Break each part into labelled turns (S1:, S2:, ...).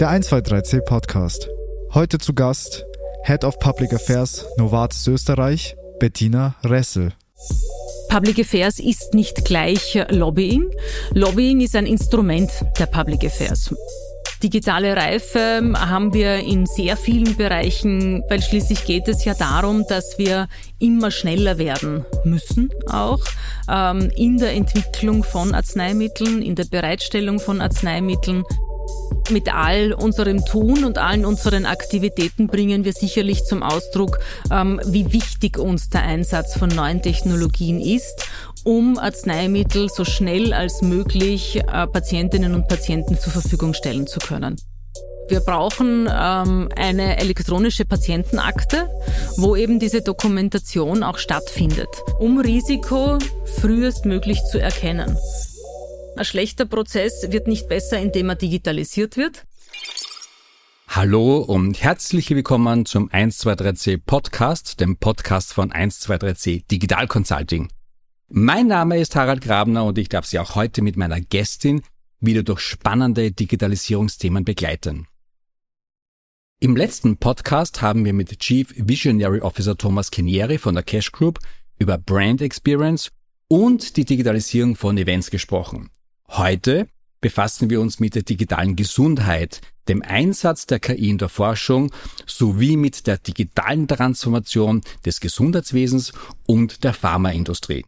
S1: Der 123C Podcast. Heute zu Gast Head of Public Affairs Novartis Österreich, Bettina Ressel.
S2: Public Affairs ist nicht gleich Lobbying. Lobbying ist ein Instrument der Public Affairs. Digitale Reife haben wir in sehr vielen Bereichen, weil schließlich geht es ja darum, dass wir immer schneller werden müssen, auch ähm, in der Entwicklung von Arzneimitteln, in der Bereitstellung von Arzneimitteln. Mit all unserem Tun und allen unseren Aktivitäten bringen wir sicherlich zum Ausdruck, ähm, wie wichtig uns der Einsatz von neuen Technologien ist, um Arzneimittel so schnell als möglich äh, Patientinnen und Patienten zur Verfügung stellen zu können. Wir brauchen ähm, eine elektronische Patientenakte, wo eben diese Dokumentation auch stattfindet, um Risiko frühestmöglich zu erkennen. Ein schlechter Prozess wird nicht besser, indem er digitalisiert wird.
S3: Hallo und herzlich willkommen zum 123C Podcast, dem Podcast von 123C Digital Consulting. Mein Name ist Harald Grabner und ich darf Sie auch heute mit meiner Gästin wieder durch spannende Digitalisierungsthemen begleiten. Im letzten Podcast haben wir mit Chief Visionary Officer Thomas Kenieri von der Cash Group über Brand Experience und die Digitalisierung von Events gesprochen. Heute befassen wir uns mit der digitalen Gesundheit, dem Einsatz der KI in der Forschung sowie mit der digitalen Transformation des Gesundheitswesens und der Pharmaindustrie.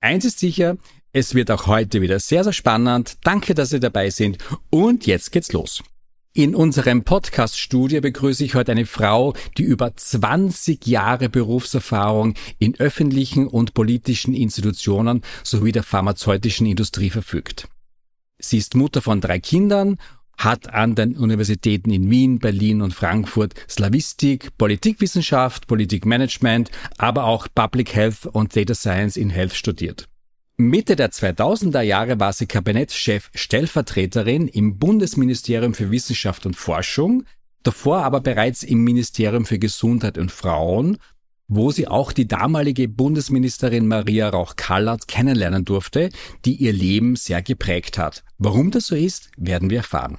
S3: Eins ist sicher, es wird auch heute wieder sehr, sehr spannend. Danke, dass Sie dabei sind und jetzt geht's los. In unserem Podcast-Studio begrüße ich heute eine Frau, die über 20 Jahre Berufserfahrung in öffentlichen und politischen Institutionen sowie der pharmazeutischen Industrie verfügt. Sie ist Mutter von drei Kindern, hat an den Universitäten in Wien, Berlin und Frankfurt Slavistik, Politikwissenschaft, Politikmanagement, aber auch Public Health und Data Science in Health studiert. Mitte der 2000er Jahre war sie Kabinettschef Stellvertreterin im Bundesministerium für Wissenschaft und Forschung, davor aber bereits im Ministerium für Gesundheit und Frauen wo sie auch die damalige Bundesministerin Maria Rauch-Kallert kennenlernen durfte, die ihr Leben sehr geprägt hat. Warum das so ist, werden wir erfahren.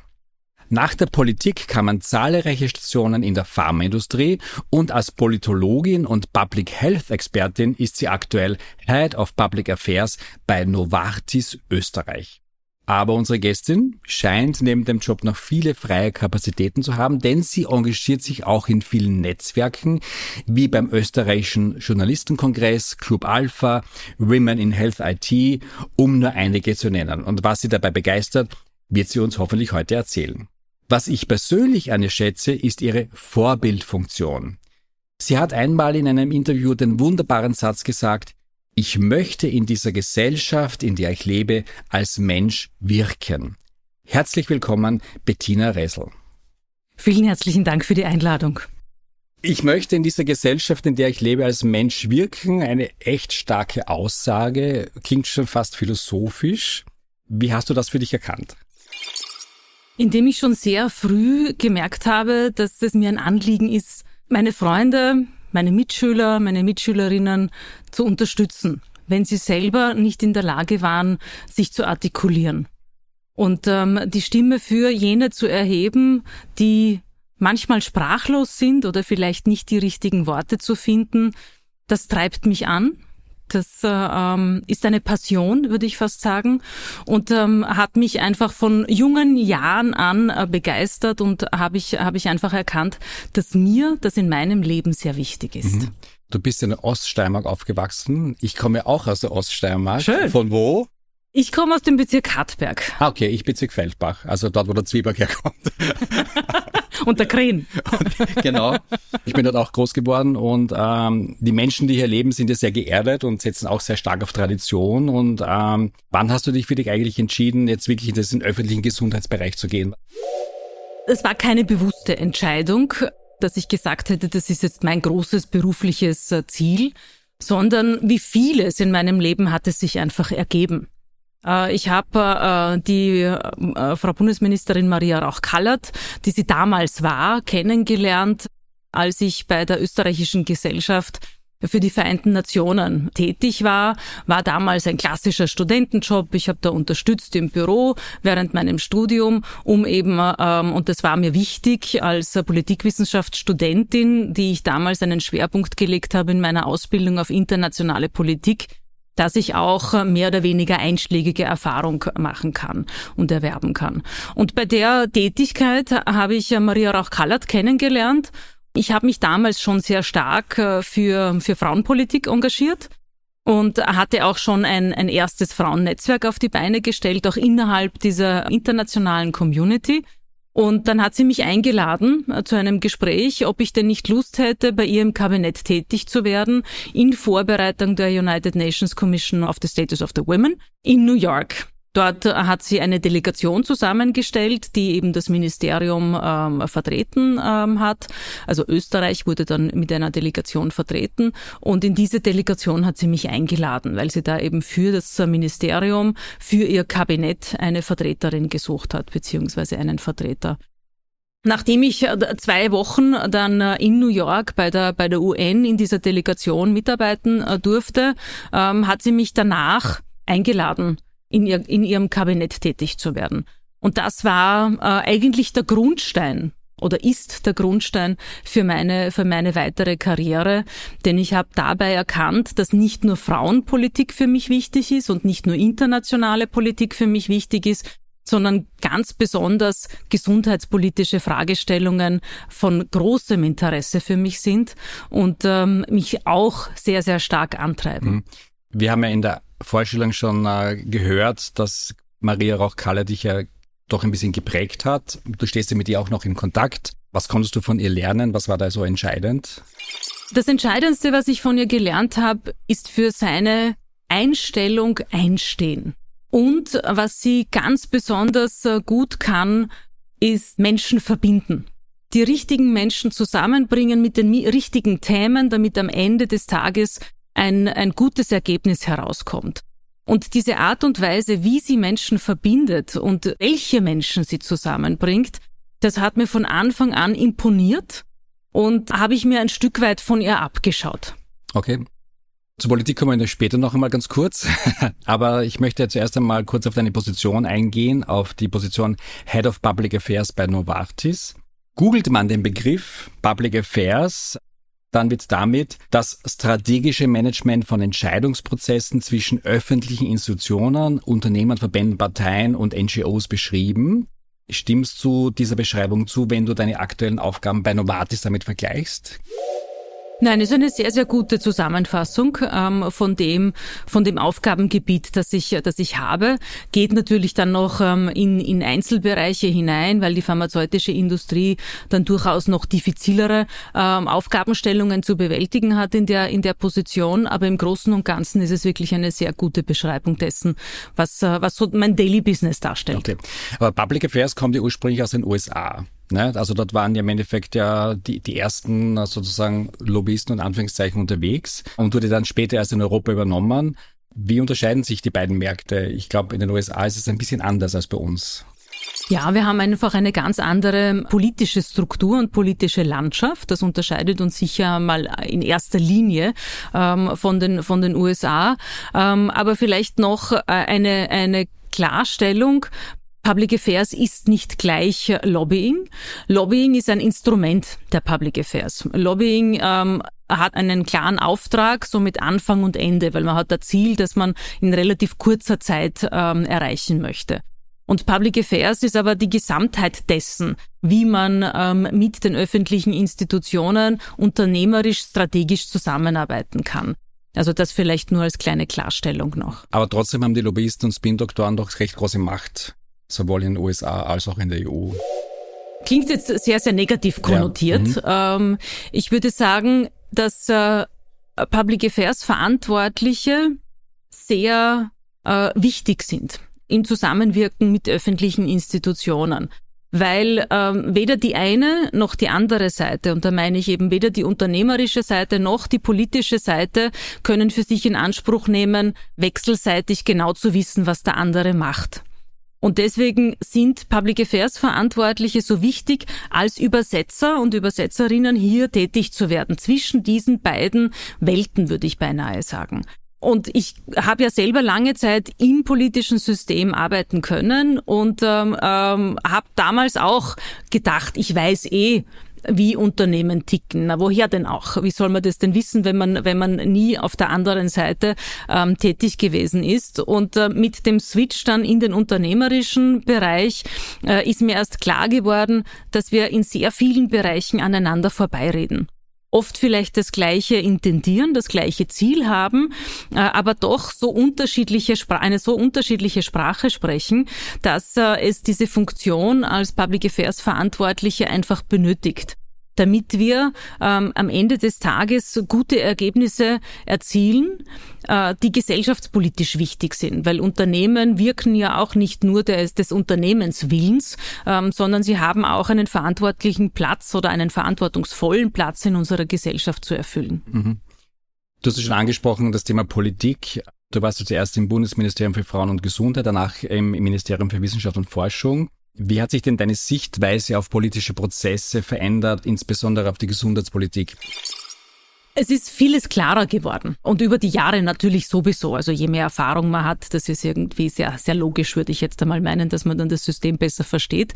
S3: Nach der Politik kamen zahlreiche Stationen in der Pharmaindustrie und als Politologin und Public Health Expertin ist sie aktuell Head of Public Affairs bei Novartis Österreich. Aber unsere Gästin scheint neben dem Job noch viele freie Kapazitäten zu haben, denn sie engagiert sich auch in vielen Netzwerken, wie beim österreichischen Journalistenkongress, Club Alpha, Women in Health IT, um nur einige zu nennen. Und was sie dabei begeistert, wird sie uns hoffentlich heute erzählen. Was ich persönlich an ihr schätze, ist ihre Vorbildfunktion. Sie hat einmal in einem Interview den wunderbaren Satz gesagt, ich möchte in dieser Gesellschaft, in der ich lebe, als Mensch wirken. Herzlich willkommen, Bettina Ressel.
S2: Vielen herzlichen Dank für die Einladung.
S3: Ich möchte in dieser Gesellschaft, in der ich lebe, als Mensch wirken. Eine echt starke Aussage, klingt schon fast philosophisch. Wie hast du das für dich erkannt?
S2: Indem ich schon sehr früh gemerkt habe, dass es mir ein Anliegen ist, meine Freunde, meine Mitschüler, meine Mitschülerinnen zu unterstützen, wenn sie selber nicht in der Lage waren, sich zu artikulieren. Und ähm, die Stimme für jene zu erheben, die manchmal sprachlos sind oder vielleicht nicht die richtigen Worte zu finden, das treibt mich an. Das äh, ähm, ist eine Passion, würde ich fast sagen, und ähm, hat mich einfach von jungen Jahren an äh, begeistert und habe ich habe ich einfach erkannt, dass mir das in meinem Leben sehr wichtig ist. Mhm.
S3: Du bist in der Oststeiermark aufgewachsen. Ich komme auch aus der Oststeiermark.
S2: Schön.
S3: Von wo?
S2: Ich komme aus dem Bezirk Hartberg.
S3: Ah, okay, ich Bezirk Feldbach, also dort, wo der Zwieback herkommt.
S2: und der Kren.
S3: genau. Ich bin dort auch groß geworden und ähm, die Menschen, die hier leben, sind ja sehr geerdet und setzen auch sehr stark auf Tradition. Und ähm, wann hast du dich für dich eigentlich entschieden, jetzt wirklich in den öffentlichen Gesundheitsbereich zu gehen?
S2: Es war keine bewusste Entscheidung, dass ich gesagt hätte, das ist jetzt mein großes berufliches äh, Ziel, sondern wie vieles in meinem Leben hat es sich einfach ergeben. Äh, ich habe äh, die äh, Frau Bundesministerin Maria Rauch-Kallert, die sie damals war, kennengelernt, als ich bei der österreichischen Gesellschaft für die Vereinten Nationen tätig war, war damals ein klassischer Studentenjob. Ich habe da unterstützt im Büro während meinem Studium, um eben, ähm, und das war mir wichtig als Politikwissenschaftsstudentin, die ich damals einen Schwerpunkt gelegt habe in meiner Ausbildung auf internationale Politik, dass ich auch mehr oder weniger einschlägige Erfahrung machen kann und erwerben kann. Und bei der Tätigkeit habe ich Maria Rauch-Kallert kennengelernt ich habe mich damals schon sehr stark äh, für, für Frauenpolitik engagiert und hatte auch schon ein, ein erstes Frauennetzwerk auf die Beine gestellt, auch innerhalb dieser internationalen Community. Und dann hat sie mich eingeladen äh, zu einem Gespräch, ob ich denn nicht Lust hätte, bei ihr im Kabinett tätig zu werden, in Vorbereitung der United Nations Commission of the Status of the Women in New York. Dort hat sie eine Delegation zusammengestellt, die eben das Ministerium ähm, vertreten ähm, hat. Also Österreich wurde dann mit einer Delegation vertreten und in diese Delegation hat sie mich eingeladen, weil sie da eben für das Ministerium, für ihr Kabinett eine Vertreterin gesucht hat, beziehungsweise einen Vertreter. Nachdem ich äh, zwei Wochen dann äh, in New York bei der, bei der UN in dieser Delegation mitarbeiten äh, durfte, ähm, hat sie mich danach eingeladen in, ihr, in ihrem Kabinett tätig zu werden. Und das war äh, eigentlich der Grundstein oder ist der Grundstein für meine, für meine weitere Karriere, denn ich habe dabei erkannt, dass nicht nur Frauenpolitik für mich wichtig ist und nicht nur internationale Politik für mich wichtig ist, sondern ganz besonders gesundheitspolitische Fragestellungen von großem Interesse für mich sind und ähm, mich auch sehr, sehr stark antreiben. Mhm.
S3: Wir haben ja in der Vorstellung schon äh, gehört, dass Maria Rauch-Kalle dich ja doch ein bisschen geprägt hat. Du stehst ja mit ihr auch noch in Kontakt. Was konntest du von ihr lernen? Was war da so entscheidend?
S2: Das Entscheidendste, was ich von ihr gelernt habe, ist für seine Einstellung einstehen. Und was sie ganz besonders äh, gut kann, ist Menschen verbinden. Die richtigen Menschen zusammenbringen mit den richtigen Themen, damit am Ende des Tages ein, ein gutes Ergebnis herauskommt. Und diese Art und Weise, wie sie Menschen verbindet und welche Menschen sie zusammenbringt, das hat mir von Anfang an imponiert und habe ich mir ein Stück weit von ihr abgeschaut.
S3: Okay. Zur Politik kommen wir später noch einmal ganz kurz. Aber ich möchte zuerst einmal kurz auf deine Position eingehen, auf die Position Head of Public Affairs bei Novartis. Googelt man den Begriff Public Affairs, dann wird damit das strategische Management von Entscheidungsprozessen zwischen öffentlichen Institutionen, Unternehmen, Verbänden, Parteien und NGOs beschrieben. Stimmst du dieser Beschreibung zu, wenn du deine aktuellen Aufgaben bei Novartis damit vergleichst?
S2: Nein, ist eine sehr, sehr gute Zusammenfassung ähm, von dem, von dem Aufgabengebiet, das ich, das ich habe. Geht natürlich dann noch ähm, in, in Einzelbereiche hinein, weil die pharmazeutische Industrie dann durchaus noch diffizilere ähm, Aufgabenstellungen zu bewältigen hat in der, in der Position. Aber im Großen und Ganzen ist es wirklich eine sehr gute Beschreibung dessen, was, äh, was so mein Daily Business darstellt. Okay.
S3: Aber Public Affairs kommt ja ursprünglich aus den USA. Ne? Also dort waren ja im Endeffekt ja die, die ersten sozusagen Lobbyisten und Anführungszeichen unterwegs und wurde dann später erst in Europa übernommen. Wie unterscheiden sich die beiden Märkte? Ich glaube, in den USA ist es ein bisschen anders als bei uns.
S2: Ja, wir haben einfach eine ganz andere politische Struktur und politische Landschaft. Das unterscheidet uns sicher mal in erster Linie ähm, von, den, von den USA. Ähm, aber vielleicht noch äh, eine, eine Klarstellung. Public Affairs ist nicht gleich Lobbying. Lobbying ist ein Instrument der Public Affairs. Lobbying ähm, hat einen klaren Auftrag, so mit Anfang und Ende, weil man hat das Ziel, das man in relativ kurzer Zeit ähm, erreichen möchte. Und Public Affairs ist aber die Gesamtheit dessen, wie man ähm, mit den öffentlichen Institutionen unternehmerisch, strategisch zusammenarbeiten kann. Also das vielleicht nur als kleine Klarstellung noch.
S3: Aber trotzdem haben die Lobbyisten und Spin-Doktoren doch recht große Macht sowohl in den USA als auch in der EU.
S2: Klingt jetzt sehr, sehr negativ konnotiert. Ja. Mhm. Ähm, ich würde sagen, dass äh, Public Affairs Verantwortliche sehr äh, wichtig sind im Zusammenwirken mit öffentlichen Institutionen. Weil ähm, weder die eine noch die andere Seite, und da meine ich eben weder die unternehmerische Seite noch die politische Seite, können für sich in Anspruch nehmen, wechselseitig genau zu wissen, was der andere macht. Und deswegen sind Public Affairs Verantwortliche so wichtig, als Übersetzer und Übersetzerinnen hier tätig zu werden. Zwischen diesen beiden Welten, würde ich beinahe sagen. Und ich habe ja selber lange Zeit im politischen System arbeiten können und ähm, ähm, habe damals auch gedacht, ich weiß eh, wie Unternehmen ticken. Na, woher denn auch? Wie soll man das denn wissen, wenn man, wenn man nie auf der anderen Seite ähm, tätig gewesen ist? Und äh, mit dem Switch dann in den unternehmerischen Bereich äh, ist mir erst klar geworden, dass wir in sehr vielen Bereichen aneinander vorbeireden oft vielleicht das gleiche intendieren, das gleiche Ziel haben, äh, aber doch so unterschiedliche eine so unterschiedliche Sprache sprechen, dass äh, es diese Funktion als Public Affairs Verantwortliche einfach benötigt damit wir ähm, am Ende des Tages gute Ergebnisse erzielen, äh, die gesellschaftspolitisch wichtig sind. Weil Unternehmen wirken ja auch nicht nur des, des Unternehmenswillens, ähm, sondern sie haben auch einen verantwortlichen Platz oder einen verantwortungsvollen Platz in unserer Gesellschaft zu erfüllen. Mhm.
S3: Du hast schon angesprochen, das Thema Politik. Du warst zuerst im Bundesministerium für Frauen und Gesundheit, danach im Ministerium für Wissenschaft und Forschung. Wie hat sich denn deine Sichtweise auf politische Prozesse verändert, insbesondere auf die Gesundheitspolitik?
S2: Es ist vieles klarer geworden und über die Jahre natürlich sowieso. Also je mehr Erfahrung man hat, das ist irgendwie sehr, sehr logisch, würde ich jetzt einmal meinen, dass man dann das System besser versteht.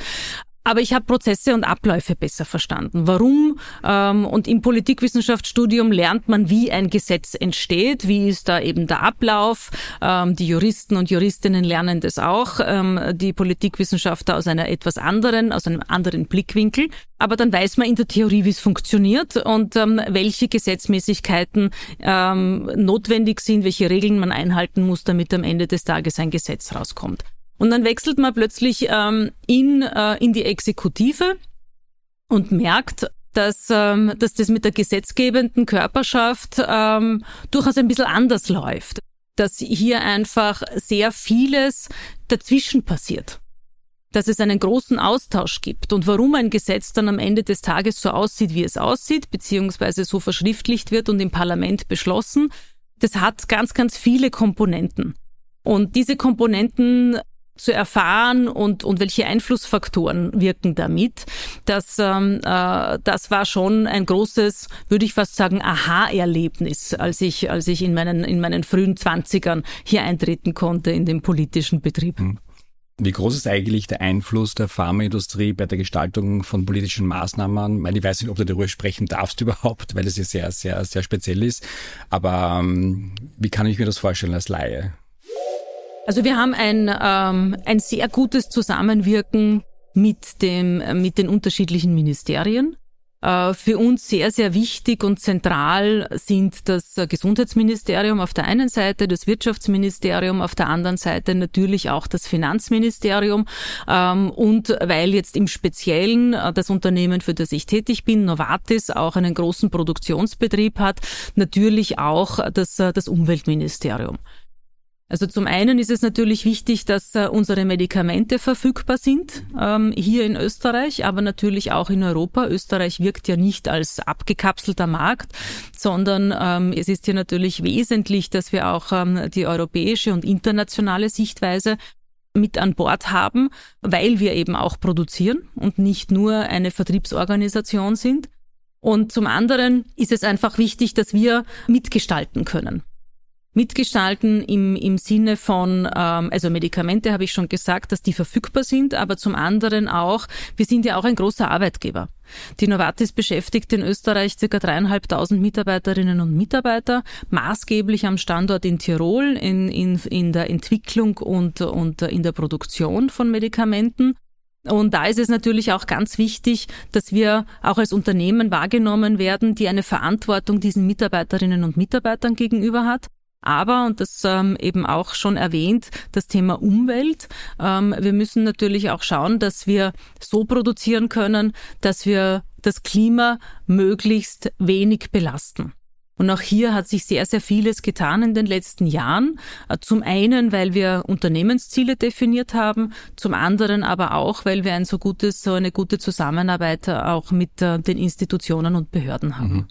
S2: Aber ich habe Prozesse und Abläufe besser verstanden. Warum? Ähm, und im Politikwissenschaftsstudium lernt man, wie ein Gesetz entsteht, wie ist da eben der Ablauf. Ähm, die Juristen und Juristinnen lernen das auch, ähm, die Politikwissenschaftler aus einer etwas anderen, aus einem anderen Blickwinkel. Aber dann weiß man in der Theorie, wie es funktioniert und ähm, welche Gesetzmäßigkeiten ähm, notwendig sind, welche Regeln man einhalten muss, damit am Ende des Tages ein Gesetz rauskommt. Und dann wechselt man plötzlich ähm, in, äh, in die Exekutive und merkt, dass, ähm, dass das mit der gesetzgebenden Körperschaft ähm, durchaus ein bisschen anders läuft. Dass hier einfach sehr vieles dazwischen passiert. Dass es einen großen Austausch gibt und warum ein Gesetz dann am Ende des Tages so aussieht, wie es aussieht, beziehungsweise so verschriftlicht wird und im Parlament beschlossen, das hat ganz, ganz viele Komponenten. Und diese Komponenten zu erfahren und, und welche Einflussfaktoren wirken damit. Das, ähm, äh, das war schon ein großes, würde ich fast sagen, Aha-Erlebnis, als ich, als ich in meinen, in meinen frühen Zwanzigern hier eintreten konnte in den politischen Betrieb. Hm.
S3: Wie groß ist eigentlich der Einfluss der Pharmaindustrie bei der Gestaltung von politischen Maßnahmen? Ich weiß nicht, ob du darüber sprechen darfst überhaupt, weil es ja sehr, sehr, sehr speziell ist. Aber ähm, wie kann ich mir das vorstellen als Laie?
S2: Also wir haben ein, ähm, ein sehr gutes Zusammenwirken mit, dem, mit den unterschiedlichen Ministerien. Äh, für uns sehr, sehr wichtig und zentral sind das Gesundheitsministerium auf der einen Seite, das Wirtschaftsministerium auf der anderen Seite, natürlich auch das Finanzministerium ähm, und weil jetzt im Speziellen äh, das Unternehmen, für das ich tätig bin, Novartis, auch einen großen Produktionsbetrieb hat, natürlich auch das, äh, das Umweltministerium. Also zum einen ist es natürlich wichtig, dass äh, unsere Medikamente verfügbar sind ähm, hier in Österreich, aber natürlich auch in Europa. Österreich wirkt ja nicht als abgekapselter Markt, sondern ähm, es ist ja natürlich wesentlich, dass wir auch ähm, die europäische und internationale Sichtweise mit an Bord haben, weil wir eben auch produzieren und nicht nur eine Vertriebsorganisation sind. Und zum anderen ist es einfach wichtig, dass wir mitgestalten können mitgestalten im, im Sinne von, ähm, also Medikamente habe ich schon gesagt, dass die verfügbar sind, aber zum anderen auch, wir sind ja auch ein großer Arbeitgeber. Die Novartis beschäftigt in Österreich ca. dreieinhalbtausend Mitarbeiterinnen und Mitarbeiter, maßgeblich am Standort in Tirol in, in, in der Entwicklung und, und in der Produktion von Medikamenten. Und da ist es natürlich auch ganz wichtig, dass wir auch als Unternehmen wahrgenommen werden, die eine Verantwortung diesen Mitarbeiterinnen und Mitarbeitern gegenüber hat aber, und das ähm, eben auch schon erwähnt, das Thema Umwelt. Ähm, wir müssen natürlich auch schauen, dass wir so produzieren können, dass wir das Klima möglichst wenig belasten. Und auch hier hat sich sehr, sehr vieles getan in den letzten Jahren. Äh, zum einen, weil wir Unternehmensziele definiert haben, zum anderen aber auch, weil wir ein so gutes, so eine gute Zusammenarbeit auch mit äh, den Institutionen und Behörden haben. Mhm.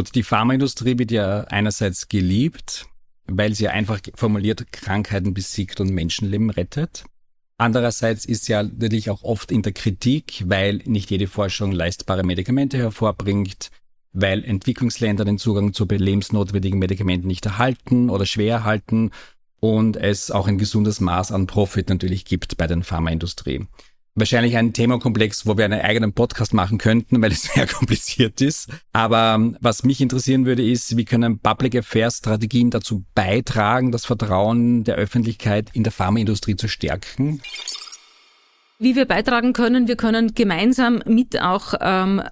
S3: Gut, die Pharmaindustrie wird ja einerseits geliebt, weil sie einfach formuliert Krankheiten besiegt und Menschenleben rettet. Andererseits ist ja natürlich auch oft in der Kritik, weil nicht jede Forschung leistbare Medikamente hervorbringt, weil Entwicklungsländer den Zugang zu lebensnotwendigen Medikamenten nicht erhalten oder schwer erhalten und es auch ein gesundes Maß an Profit natürlich gibt bei den Pharmaindustrie. Wahrscheinlich ein Themenkomplex, wo wir einen eigenen Podcast machen könnten, weil es sehr kompliziert ist. Aber was mich interessieren würde, ist, wie können Public Affairs Strategien dazu beitragen, das Vertrauen der Öffentlichkeit in der Pharmaindustrie zu stärken?
S2: Wie wir beitragen können, wir können gemeinsam mit auch ähm,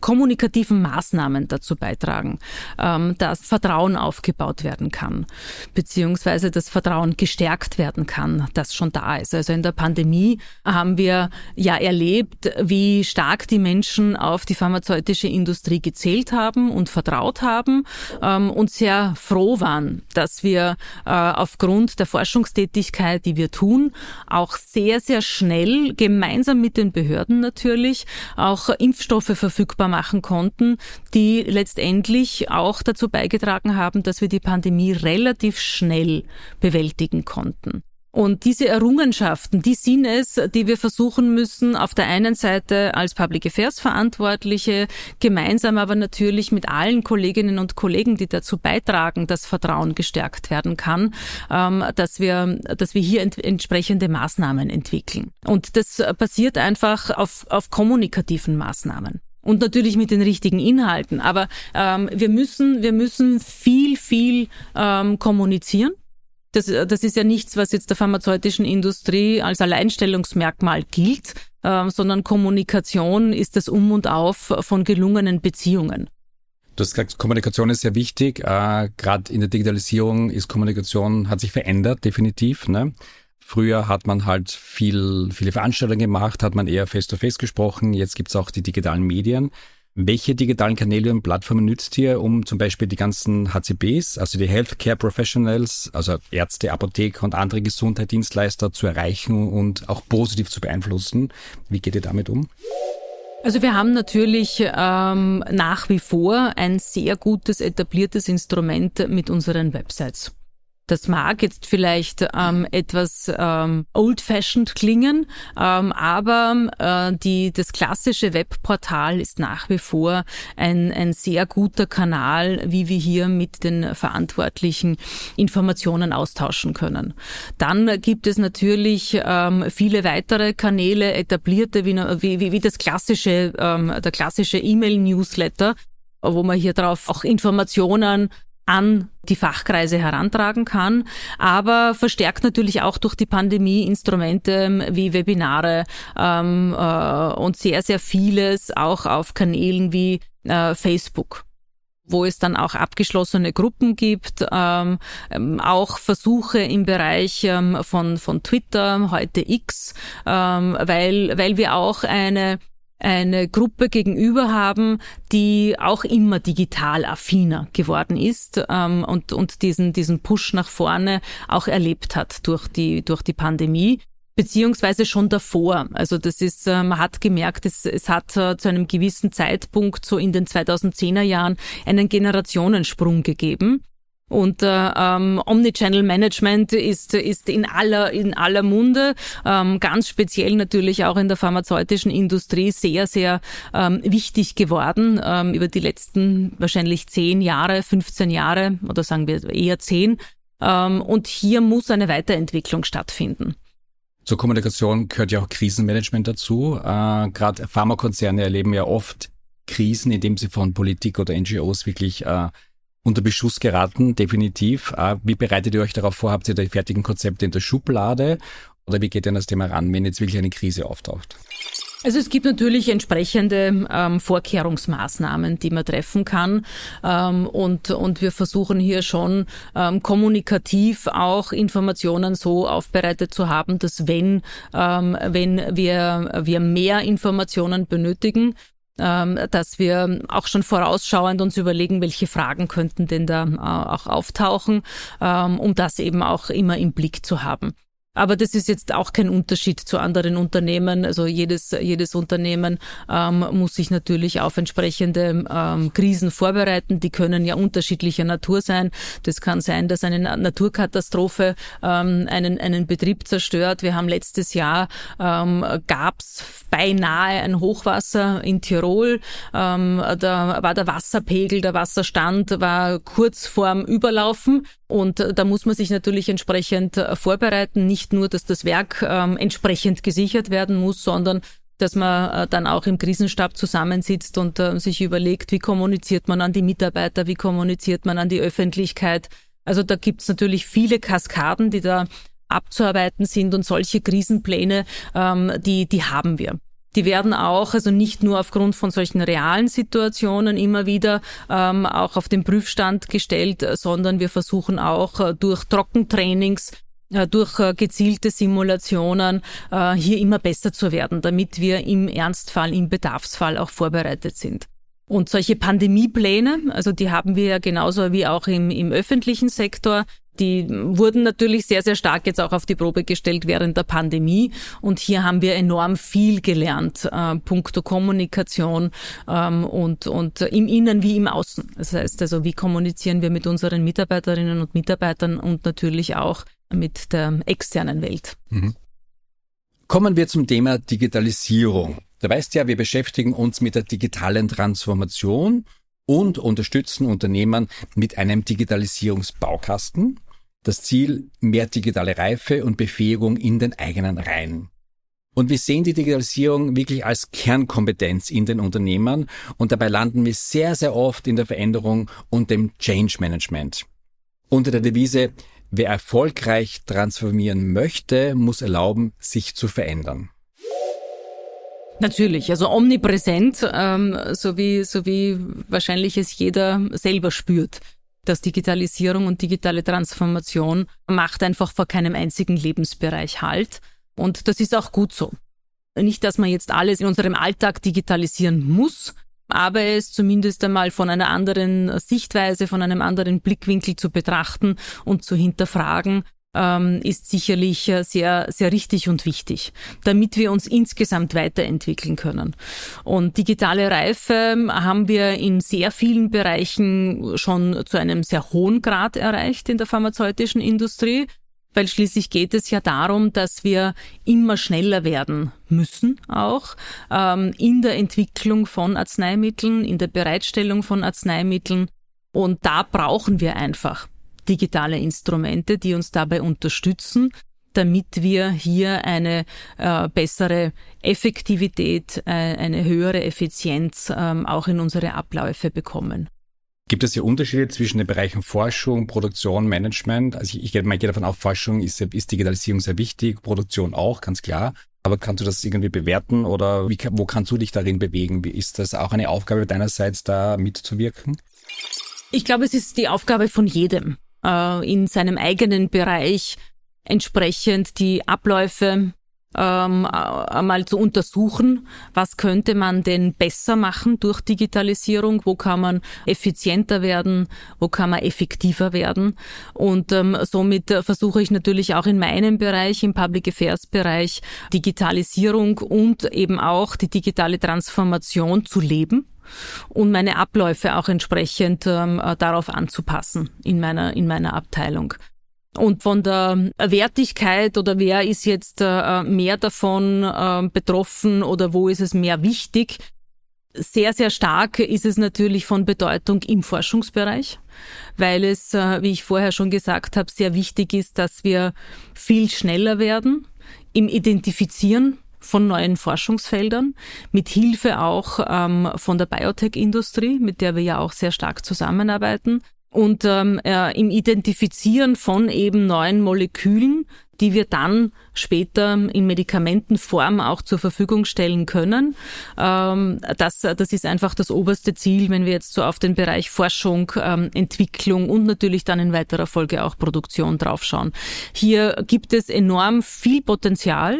S2: kommunikativen Maßnahmen dazu beitragen, ähm, dass Vertrauen aufgebaut werden kann, beziehungsweise das Vertrauen gestärkt werden kann, das schon da ist. Also in der Pandemie haben wir ja erlebt, wie stark die Menschen auf die pharmazeutische Industrie gezählt haben und vertraut haben ähm, und sehr froh waren, dass wir äh, aufgrund der Forschungstätigkeit, die wir tun, auch sehr, sehr schnell gemeinsam mit den Behörden natürlich auch Impfstoffe verfügbar machen konnten, die letztendlich auch dazu beigetragen haben, dass wir die Pandemie relativ schnell bewältigen konnten. Und diese Errungenschaften, die sind es, die wir versuchen müssen, auf der einen Seite als Public Affairs Verantwortliche, gemeinsam aber natürlich mit allen Kolleginnen und Kollegen, die dazu beitragen, dass Vertrauen gestärkt werden kann, ähm, dass wir, dass wir hier ent entsprechende Maßnahmen entwickeln. Und das basiert einfach auf, auf kommunikativen Maßnahmen und natürlich mit den richtigen Inhalten. Aber ähm, wir müssen, wir müssen viel, viel ähm, kommunizieren das, das ist ja nichts, was jetzt der pharmazeutischen Industrie als Alleinstellungsmerkmal gilt, äh, sondern Kommunikation ist das Um und Auf von gelungenen Beziehungen.
S3: Du hast gesagt, Kommunikation ist sehr wichtig. Äh, Gerade in der Digitalisierung ist Kommunikation, hat sich verändert, definitiv. Ne? Früher hat man halt viel, viele Veranstaltungen gemacht, hat man eher face-to-face -face gesprochen. Jetzt gibt's auch die digitalen Medien. Welche digitalen Kanäle und Plattformen nützt ihr, um zum Beispiel die ganzen HCBs, also die Healthcare Professionals, also Ärzte, Apotheker und andere Gesundheitsdienstleister zu erreichen und auch positiv zu beeinflussen? Wie geht ihr damit um?
S2: Also wir haben natürlich ähm, nach wie vor ein sehr gutes etabliertes Instrument mit unseren Websites. Das mag jetzt vielleicht ähm, etwas ähm, old-fashioned klingen, ähm, aber äh, die, das klassische Webportal ist nach wie vor ein, ein sehr guter Kanal, wie wir hier mit den Verantwortlichen Informationen austauschen können. Dann gibt es natürlich ähm, viele weitere Kanäle, etablierte, wie, wie, wie das klassische, ähm, der klassische E-Mail-Newsletter, wo man hier drauf auch Informationen an die Fachkreise herantragen kann, aber verstärkt natürlich auch durch die Pandemie Instrumente ähm, wie Webinare ähm, äh, und sehr, sehr vieles auch auf Kanälen wie äh, Facebook wo es dann auch abgeschlossene Gruppen gibt, ähm, ähm, auch Versuche im Bereich ähm, von, von Twitter, heute X, ähm, weil, weil wir auch eine eine Gruppe gegenüber haben, die auch immer digital affiner geworden ist ähm, und, und diesen, diesen Push nach vorne auch erlebt hat durch die, durch die Pandemie beziehungsweise schon davor. Also das ist, äh, man hat gemerkt, es, es hat äh, zu einem gewissen Zeitpunkt, so in den 2010er Jahren, einen Generationensprung gegeben. Und äh, ähm, Omnichannel Management ist, ist in aller, in aller Munde, ähm, ganz speziell natürlich auch in der pharmazeutischen Industrie sehr, sehr ähm, wichtig geworden ähm, über die letzten wahrscheinlich zehn Jahre, 15 Jahre oder sagen wir eher zehn. Ähm, und hier muss eine Weiterentwicklung stattfinden.
S3: Zur Kommunikation gehört ja auch Krisenmanagement dazu. Äh, Gerade Pharmakonzerne erleben ja oft Krisen, indem sie von Politik oder NGOs wirklich äh, unter Beschuss geraten, definitiv. Äh, wie bereitet ihr euch darauf vor? Habt ihr die fertigen Konzepte in der Schublade? Oder wie geht ihr an das Thema ran, wenn jetzt wirklich eine Krise auftaucht?
S2: Also es gibt natürlich entsprechende ähm, Vorkehrungsmaßnahmen, die man treffen kann. Ähm, und, und wir versuchen hier schon ähm, kommunikativ auch Informationen so aufbereitet zu haben, dass wenn, ähm, wenn wir, wir mehr Informationen benötigen, dass wir auch schon vorausschauend uns überlegen, welche Fragen könnten denn da äh, auch auftauchen, ähm, um das eben auch immer im Blick zu haben. Aber das ist jetzt auch kein Unterschied zu anderen Unternehmen. Also jedes, jedes Unternehmen ähm, muss sich natürlich auf entsprechende ähm, Krisen vorbereiten. Die können ja unterschiedlicher Natur sein. Das kann sein, dass eine Naturkatastrophe ähm, einen, einen Betrieb zerstört. Wir haben letztes Jahr ähm, gab es beinahe ein Hochwasser in Tirol. Ähm, da war der Wasserpegel, der Wasserstand war kurz vorm Überlaufen. Und da muss man sich natürlich entsprechend äh, vorbereiten. Nicht nur, dass das Werk ähm, entsprechend gesichert werden muss, sondern dass man äh, dann auch im Krisenstab zusammensitzt und äh, sich überlegt, wie kommuniziert man an die Mitarbeiter, wie kommuniziert man an die Öffentlichkeit. Also da gibt's natürlich viele Kaskaden, die da abzuarbeiten sind und solche Krisenpläne, ähm, die, die haben wir. Die werden auch, also nicht nur aufgrund von solchen realen Situationen immer wieder ähm, auch auf den Prüfstand gestellt, sondern wir versuchen auch äh, durch Trockentrainings äh, durch äh, gezielte Simulationen äh, hier immer besser zu werden, damit wir im Ernstfall, im Bedarfsfall auch vorbereitet sind. Und solche Pandemiepläne, also die haben wir ja genauso wie auch im, im öffentlichen Sektor, die wurden natürlich sehr, sehr stark jetzt auch auf die Probe gestellt während der Pandemie. Und hier haben wir enorm viel gelernt, äh, puncto Kommunikation ähm, und, und im Innen wie im Außen. Das heißt also, wie kommunizieren wir mit unseren Mitarbeiterinnen und Mitarbeitern und natürlich auch mit der externen Welt. Mhm.
S3: Kommen wir zum Thema Digitalisierung. Du weißt ja, wir beschäftigen uns mit der digitalen Transformation und unterstützen Unternehmen mit einem Digitalisierungsbaukasten. Das Ziel, mehr digitale Reife und Befähigung in den eigenen Reihen. Und wir sehen die Digitalisierung wirklich als Kernkompetenz in den Unternehmen und dabei landen wir sehr, sehr oft in der Veränderung und dem Change Management. Unter der Devise, wer erfolgreich transformieren möchte, muss erlauben, sich zu verändern.
S2: Natürlich, also omnipräsent, ähm, so, wie, so wie wahrscheinlich es jeder selber spürt. Dass Digitalisierung und digitale Transformation macht einfach vor keinem einzigen Lebensbereich Halt. Und das ist auch gut so. Nicht, dass man jetzt alles in unserem Alltag digitalisieren muss, aber es zumindest einmal von einer anderen Sichtweise, von einem anderen Blickwinkel zu betrachten und zu hinterfragen, ähm, ist sicherlich äh, sehr, sehr richtig und wichtig, damit wir uns insgesamt weiterentwickeln können. Und digitale Reife haben wir in sehr vielen Bereichen schon zu einem sehr hohen Grad erreicht in der pharmazeutischen Industrie weil schließlich geht es ja darum, dass wir immer schneller werden müssen, auch ähm, in der Entwicklung von Arzneimitteln, in der Bereitstellung von Arzneimitteln. Und da brauchen wir einfach digitale Instrumente, die uns dabei unterstützen, damit wir hier eine äh, bessere Effektivität, äh, eine höhere Effizienz ähm, auch in unsere Abläufe bekommen.
S3: Gibt es hier Unterschiede zwischen den Bereichen Forschung, Produktion, Management? Also ich, ich, ich gehe davon aus, Forschung ist, ist Digitalisierung sehr wichtig, Produktion auch, ganz klar. Aber kannst du das irgendwie bewerten oder wie, wo kannst du dich darin bewegen? Wie ist das auch eine Aufgabe deinerseits, da mitzuwirken?
S2: Ich glaube, es ist die Aufgabe von jedem äh, in seinem eigenen Bereich entsprechend die Abläufe ähm, einmal zu untersuchen, was könnte man denn besser machen durch Digitalisierung, wo kann man effizienter werden, wo kann man effektiver werden. Und ähm, somit versuche ich natürlich auch in meinem Bereich, im Public Affairs Bereich, Digitalisierung und eben auch die digitale Transformation zu leben und meine Abläufe auch entsprechend ähm, äh, darauf anzupassen in meiner, in meiner Abteilung. Und von der Wertigkeit oder wer ist jetzt äh, mehr davon äh, betroffen oder wo ist es mehr wichtig? Sehr, sehr stark ist es natürlich von Bedeutung im Forschungsbereich, weil es, äh, wie ich vorher schon gesagt habe, sehr wichtig ist, dass wir viel schneller werden im Identifizieren von neuen Forschungsfeldern, mit Hilfe auch ähm, von der Biotech-Industrie, mit der wir ja auch sehr stark zusammenarbeiten. Und ähm, äh, im Identifizieren von eben neuen Molekülen, die wir dann später in Medikamentenform auch zur Verfügung stellen können. Ähm, das, das ist einfach das oberste Ziel, wenn wir jetzt so auf den Bereich Forschung, ähm, Entwicklung und natürlich dann in weiterer Folge auch Produktion draufschauen. Hier gibt es enorm viel Potenzial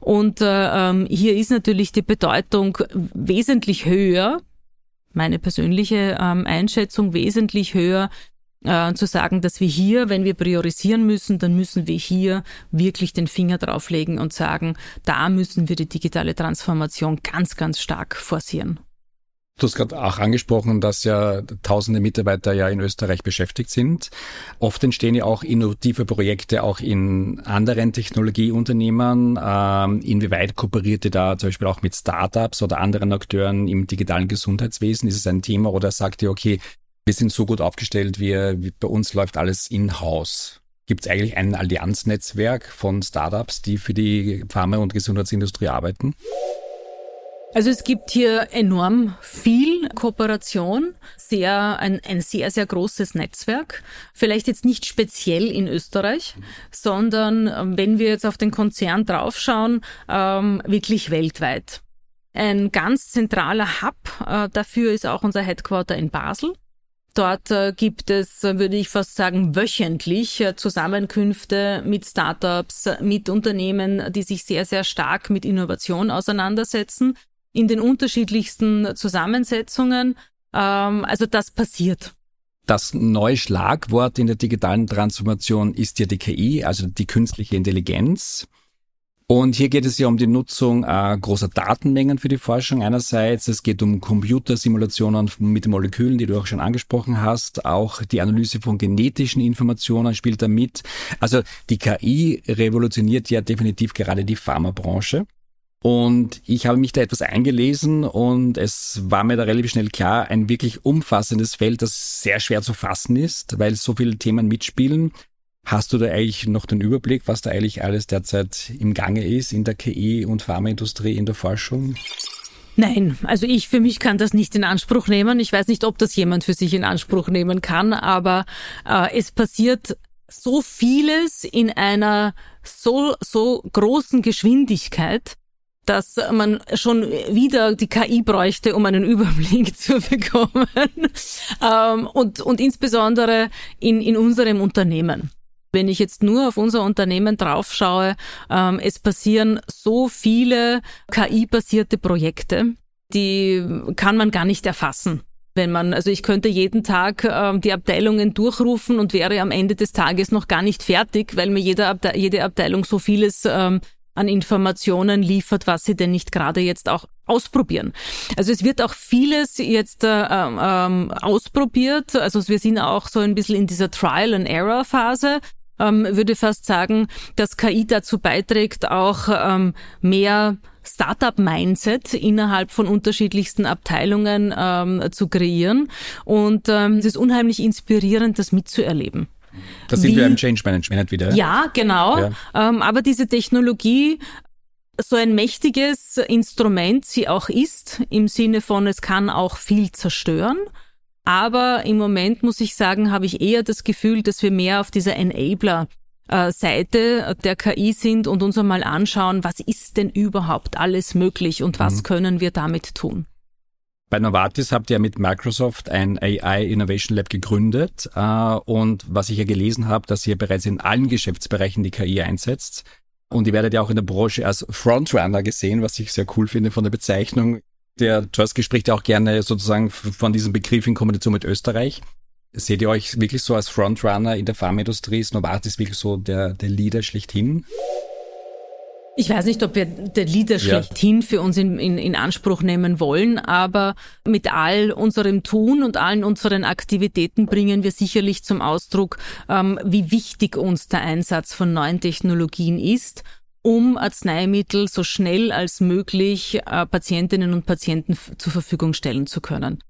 S2: und äh, ähm, hier ist natürlich die Bedeutung wesentlich höher meine persönliche Einschätzung wesentlich höher äh, zu sagen, dass wir hier, wenn wir priorisieren müssen, dann müssen wir hier wirklich den Finger drauflegen und sagen, da müssen wir die digitale Transformation ganz, ganz stark forcieren.
S3: Du hast gerade auch angesprochen, dass ja tausende Mitarbeiter ja in Österreich beschäftigt sind. Oft entstehen ja auch innovative Projekte auch in anderen Technologieunternehmen. Ähm, inwieweit kooperiert ihr da zum Beispiel auch mit Startups oder anderen Akteuren im digitalen Gesundheitswesen? Ist es ein Thema oder sagt ihr, okay, wir sind so gut aufgestellt, wir, bei uns läuft alles in-house? Gibt es eigentlich ein Allianznetzwerk von Startups, die für die Pharma- und Gesundheitsindustrie arbeiten?
S2: Also es gibt hier enorm viel Kooperation, sehr, ein, ein sehr, sehr großes Netzwerk. Vielleicht jetzt nicht speziell in Österreich, sondern ähm, wenn wir jetzt auf den Konzern draufschauen, ähm, wirklich weltweit. Ein ganz zentraler Hub äh, dafür ist auch unser Headquarter in Basel. Dort äh, gibt es, äh, würde ich fast sagen, wöchentlich äh, Zusammenkünfte mit Startups, mit Unternehmen, die sich sehr, sehr stark mit Innovation auseinandersetzen in den unterschiedlichsten Zusammensetzungen. Ähm, also das passiert.
S3: Das neue Schlagwort in der digitalen Transformation ist ja die KI, also die künstliche Intelligenz. Und hier geht es ja um die Nutzung äh, großer Datenmengen für die Forschung einerseits. Es geht um Computersimulationen mit Molekülen, die du auch schon angesprochen hast. Auch die Analyse von genetischen Informationen spielt da mit. Also die KI revolutioniert ja definitiv gerade die Pharmabranche. Und ich habe mich da etwas eingelesen und es war mir da relativ schnell klar, ein wirklich umfassendes Feld, das sehr schwer zu fassen ist, weil so viele Themen mitspielen. Hast du da eigentlich noch den Überblick, was da eigentlich alles derzeit im Gange ist in der KI- und Pharmaindustrie, in der Forschung?
S2: Nein, also ich für mich kann das nicht in Anspruch nehmen. Ich weiß nicht, ob das jemand für sich in Anspruch nehmen kann, aber äh, es passiert so vieles in einer so, so großen Geschwindigkeit, dass man schon wieder die KI bräuchte, um einen Überblick zu bekommen. ähm, und, und insbesondere in, in unserem Unternehmen. Wenn ich jetzt nur auf unser Unternehmen draufschaue, ähm, es passieren so viele KI-basierte Projekte, die kann man gar nicht erfassen. Wenn man, also ich könnte jeden Tag ähm, die Abteilungen durchrufen und wäre am Ende des Tages noch gar nicht fertig, weil mir jede, Abte jede Abteilung so vieles ähm, an Informationen liefert, was sie denn nicht gerade jetzt auch ausprobieren. Also es wird auch vieles jetzt äh, ähm, ausprobiert. Also wir sind auch so ein bisschen in dieser Trial-and-Error-Phase. Ähm, würde fast sagen, dass KI dazu beiträgt, auch ähm, mehr Startup-Mindset innerhalb von unterschiedlichsten Abteilungen ähm, zu kreieren. Und ähm, es ist unheimlich inspirierend, das mitzuerleben.
S3: Da sind Wie, wir im Change Management wieder.
S2: Ja, genau. Ja. Ähm, aber diese Technologie, so ein mächtiges Instrument sie auch ist, im Sinne von, es kann auch viel zerstören. Aber im Moment muss ich sagen, habe ich eher das Gefühl, dass wir mehr auf dieser Enabler Seite der KI sind und uns einmal anschauen, was ist denn überhaupt alles möglich und was mhm. können wir damit tun.
S3: Bei Novartis habt ihr mit Microsoft ein AI Innovation Lab gegründet äh, und was ich ja gelesen habe, dass ihr bereits in allen Geschäftsbereichen die KI einsetzt und ihr werdet ja auch in der Branche als Frontrunner gesehen, was ich sehr cool finde von der Bezeichnung. Der Tursky spricht ja auch gerne sozusagen von diesem Begriff in Kombination mit Österreich. Seht ihr euch wirklich so als Frontrunner in der Pharmaindustrie? Ist Novartis wirklich so der, der Leader schlechthin?
S2: Ich weiß nicht, ob wir der Leader schlechthin für uns in, in, in Anspruch nehmen wollen, aber mit all unserem Tun und allen unseren Aktivitäten bringen wir sicherlich zum Ausdruck, ähm, wie wichtig uns der Einsatz von neuen Technologien ist um Arzneimittel so schnell als möglich äh, Patientinnen und Patienten zur Verfügung stellen zu können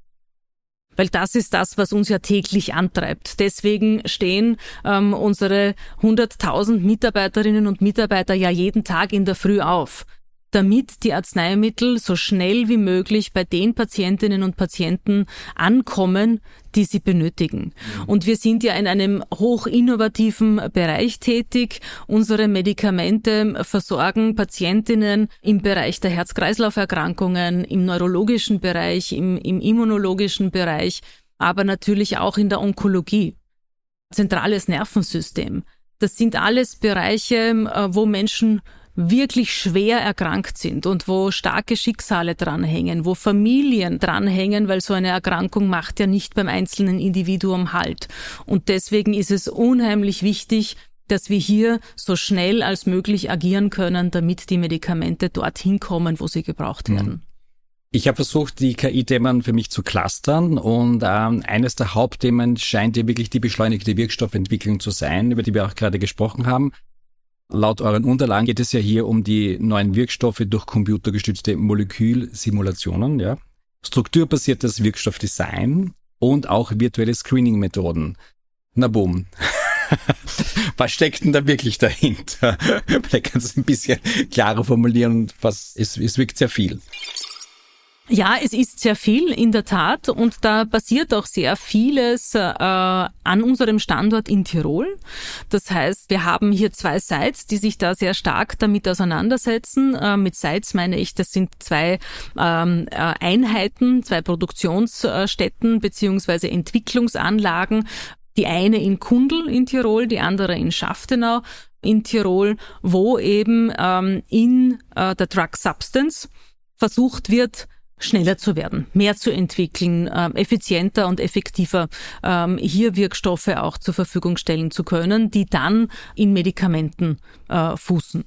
S2: weil das ist das, was uns ja täglich antreibt. Deswegen stehen ähm, unsere 100.000 Mitarbeiterinnen und Mitarbeiter ja jeden Tag in der Früh auf damit die Arzneimittel so schnell wie möglich bei den Patientinnen und Patienten ankommen, die sie benötigen. Mhm. Und wir sind ja in einem hochinnovativen Bereich tätig. Unsere Medikamente versorgen Patientinnen im Bereich der Herz-Kreislauf-Erkrankungen, im neurologischen Bereich, im, im immunologischen Bereich, aber natürlich auch in der Onkologie. Zentrales Nervensystem. Das sind alles Bereiche, äh, wo Menschen wirklich schwer erkrankt sind und wo starke Schicksale dranhängen, wo Familien dranhängen, weil so eine Erkrankung macht ja nicht beim einzelnen Individuum Halt. Und deswegen ist es unheimlich wichtig, dass wir hier so schnell als möglich agieren können, damit die Medikamente dorthin kommen, wo sie gebraucht werden.
S3: Ich habe versucht, die KI-Themen für mich zu clustern und ähm, eines der Hauptthemen scheint ja wirklich die beschleunigte Wirkstoffentwicklung zu sein, über die wir auch gerade gesprochen haben. Laut euren Unterlagen geht es ja hier um die neuen Wirkstoffe durch computergestützte Molekülsimulationen, ja, strukturbasiertes Wirkstoffdesign und auch virtuelle Screening-Methoden. Na boom. was steckt denn da wirklich dahinter? Vielleicht kannst du ein bisschen klarer formulieren, was es, es wirkt sehr viel.
S2: Ja, es ist sehr viel in der Tat und da passiert auch sehr vieles äh, an unserem Standort in Tirol. Das heißt, wir haben hier zwei Sites, die sich da sehr stark damit auseinandersetzen. Äh, mit Sites meine ich, das sind zwei ähm, äh, Einheiten, zwei Produktionsstätten beziehungsweise Entwicklungsanlagen. Die eine in Kundl in Tirol, die andere in Schaftenau in Tirol, wo eben ähm, in äh, der Drug Substance versucht wird, schneller zu werden, mehr zu entwickeln, ähm, effizienter und effektiver ähm, hier Wirkstoffe auch zur Verfügung stellen zu können, die dann in Medikamenten äh, fußen.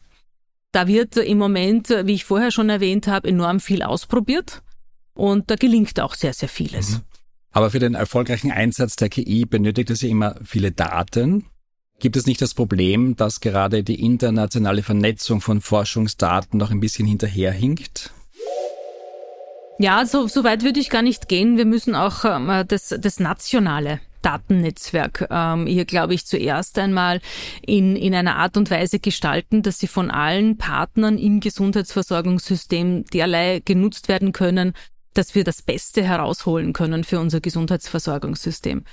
S2: Da wird im Moment, wie ich vorher schon erwähnt habe, enorm viel ausprobiert und da gelingt auch sehr, sehr vieles. Mhm.
S3: Aber für den erfolgreichen Einsatz der KI benötigt es ja immer viele Daten. Gibt es nicht das Problem, dass gerade die internationale Vernetzung von Forschungsdaten noch ein bisschen hinterherhinkt?
S2: Ja, so, so weit würde ich gar nicht gehen. Wir müssen auch ähm, das, das nationale Datennetzwerk ähm, hier, glaube ich, zuerst einmal in, in einer Art und Weise gestalten, dass sie von allen Partnern im Gesundheitsversorgungssystem derlei genutzt werden können, dass wir das Beste herausholen können für unser Gesundheitsversorgungssystem.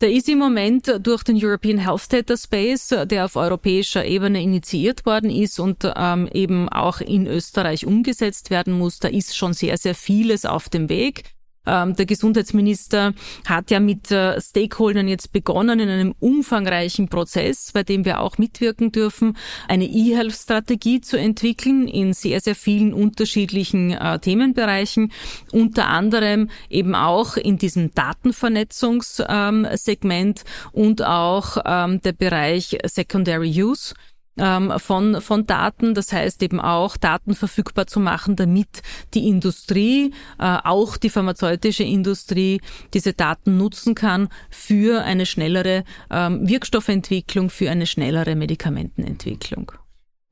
S2: Da ist im Moment durch den European Health Data Space, der auf europäischer Ebene initiiert worden ist und ähm, eben auch in Österreich umgesetzt werden muss, da ist schon sehr, sehr vieles auf dem Weg. Ähm, der Gesundheitsminister hat ja mit äh, Stakeholdern jetzt begonnen in einem umfangreichen Prozess, bei dem wir auch mitwirken dürfen, eine E-Health-Strategie zu entwickeln in sehr, sehr vielen unterschiedlichen äh, Themenbereichen, unter anderem eben auch in diesem Datenvernetzungssegment ähm, und auch ähm, der Bereich Secondary Use ähm, von, von Daten. Das heißt eben auch, Daten verfügbar zu machen, damit die Industrie, äh, auch die pharmazeutische Industrie, diese Daten nutzen kann für eine schnellere ähm, Wirkstoffentwicklung, für eine schnellere Medikamentenentwicklung.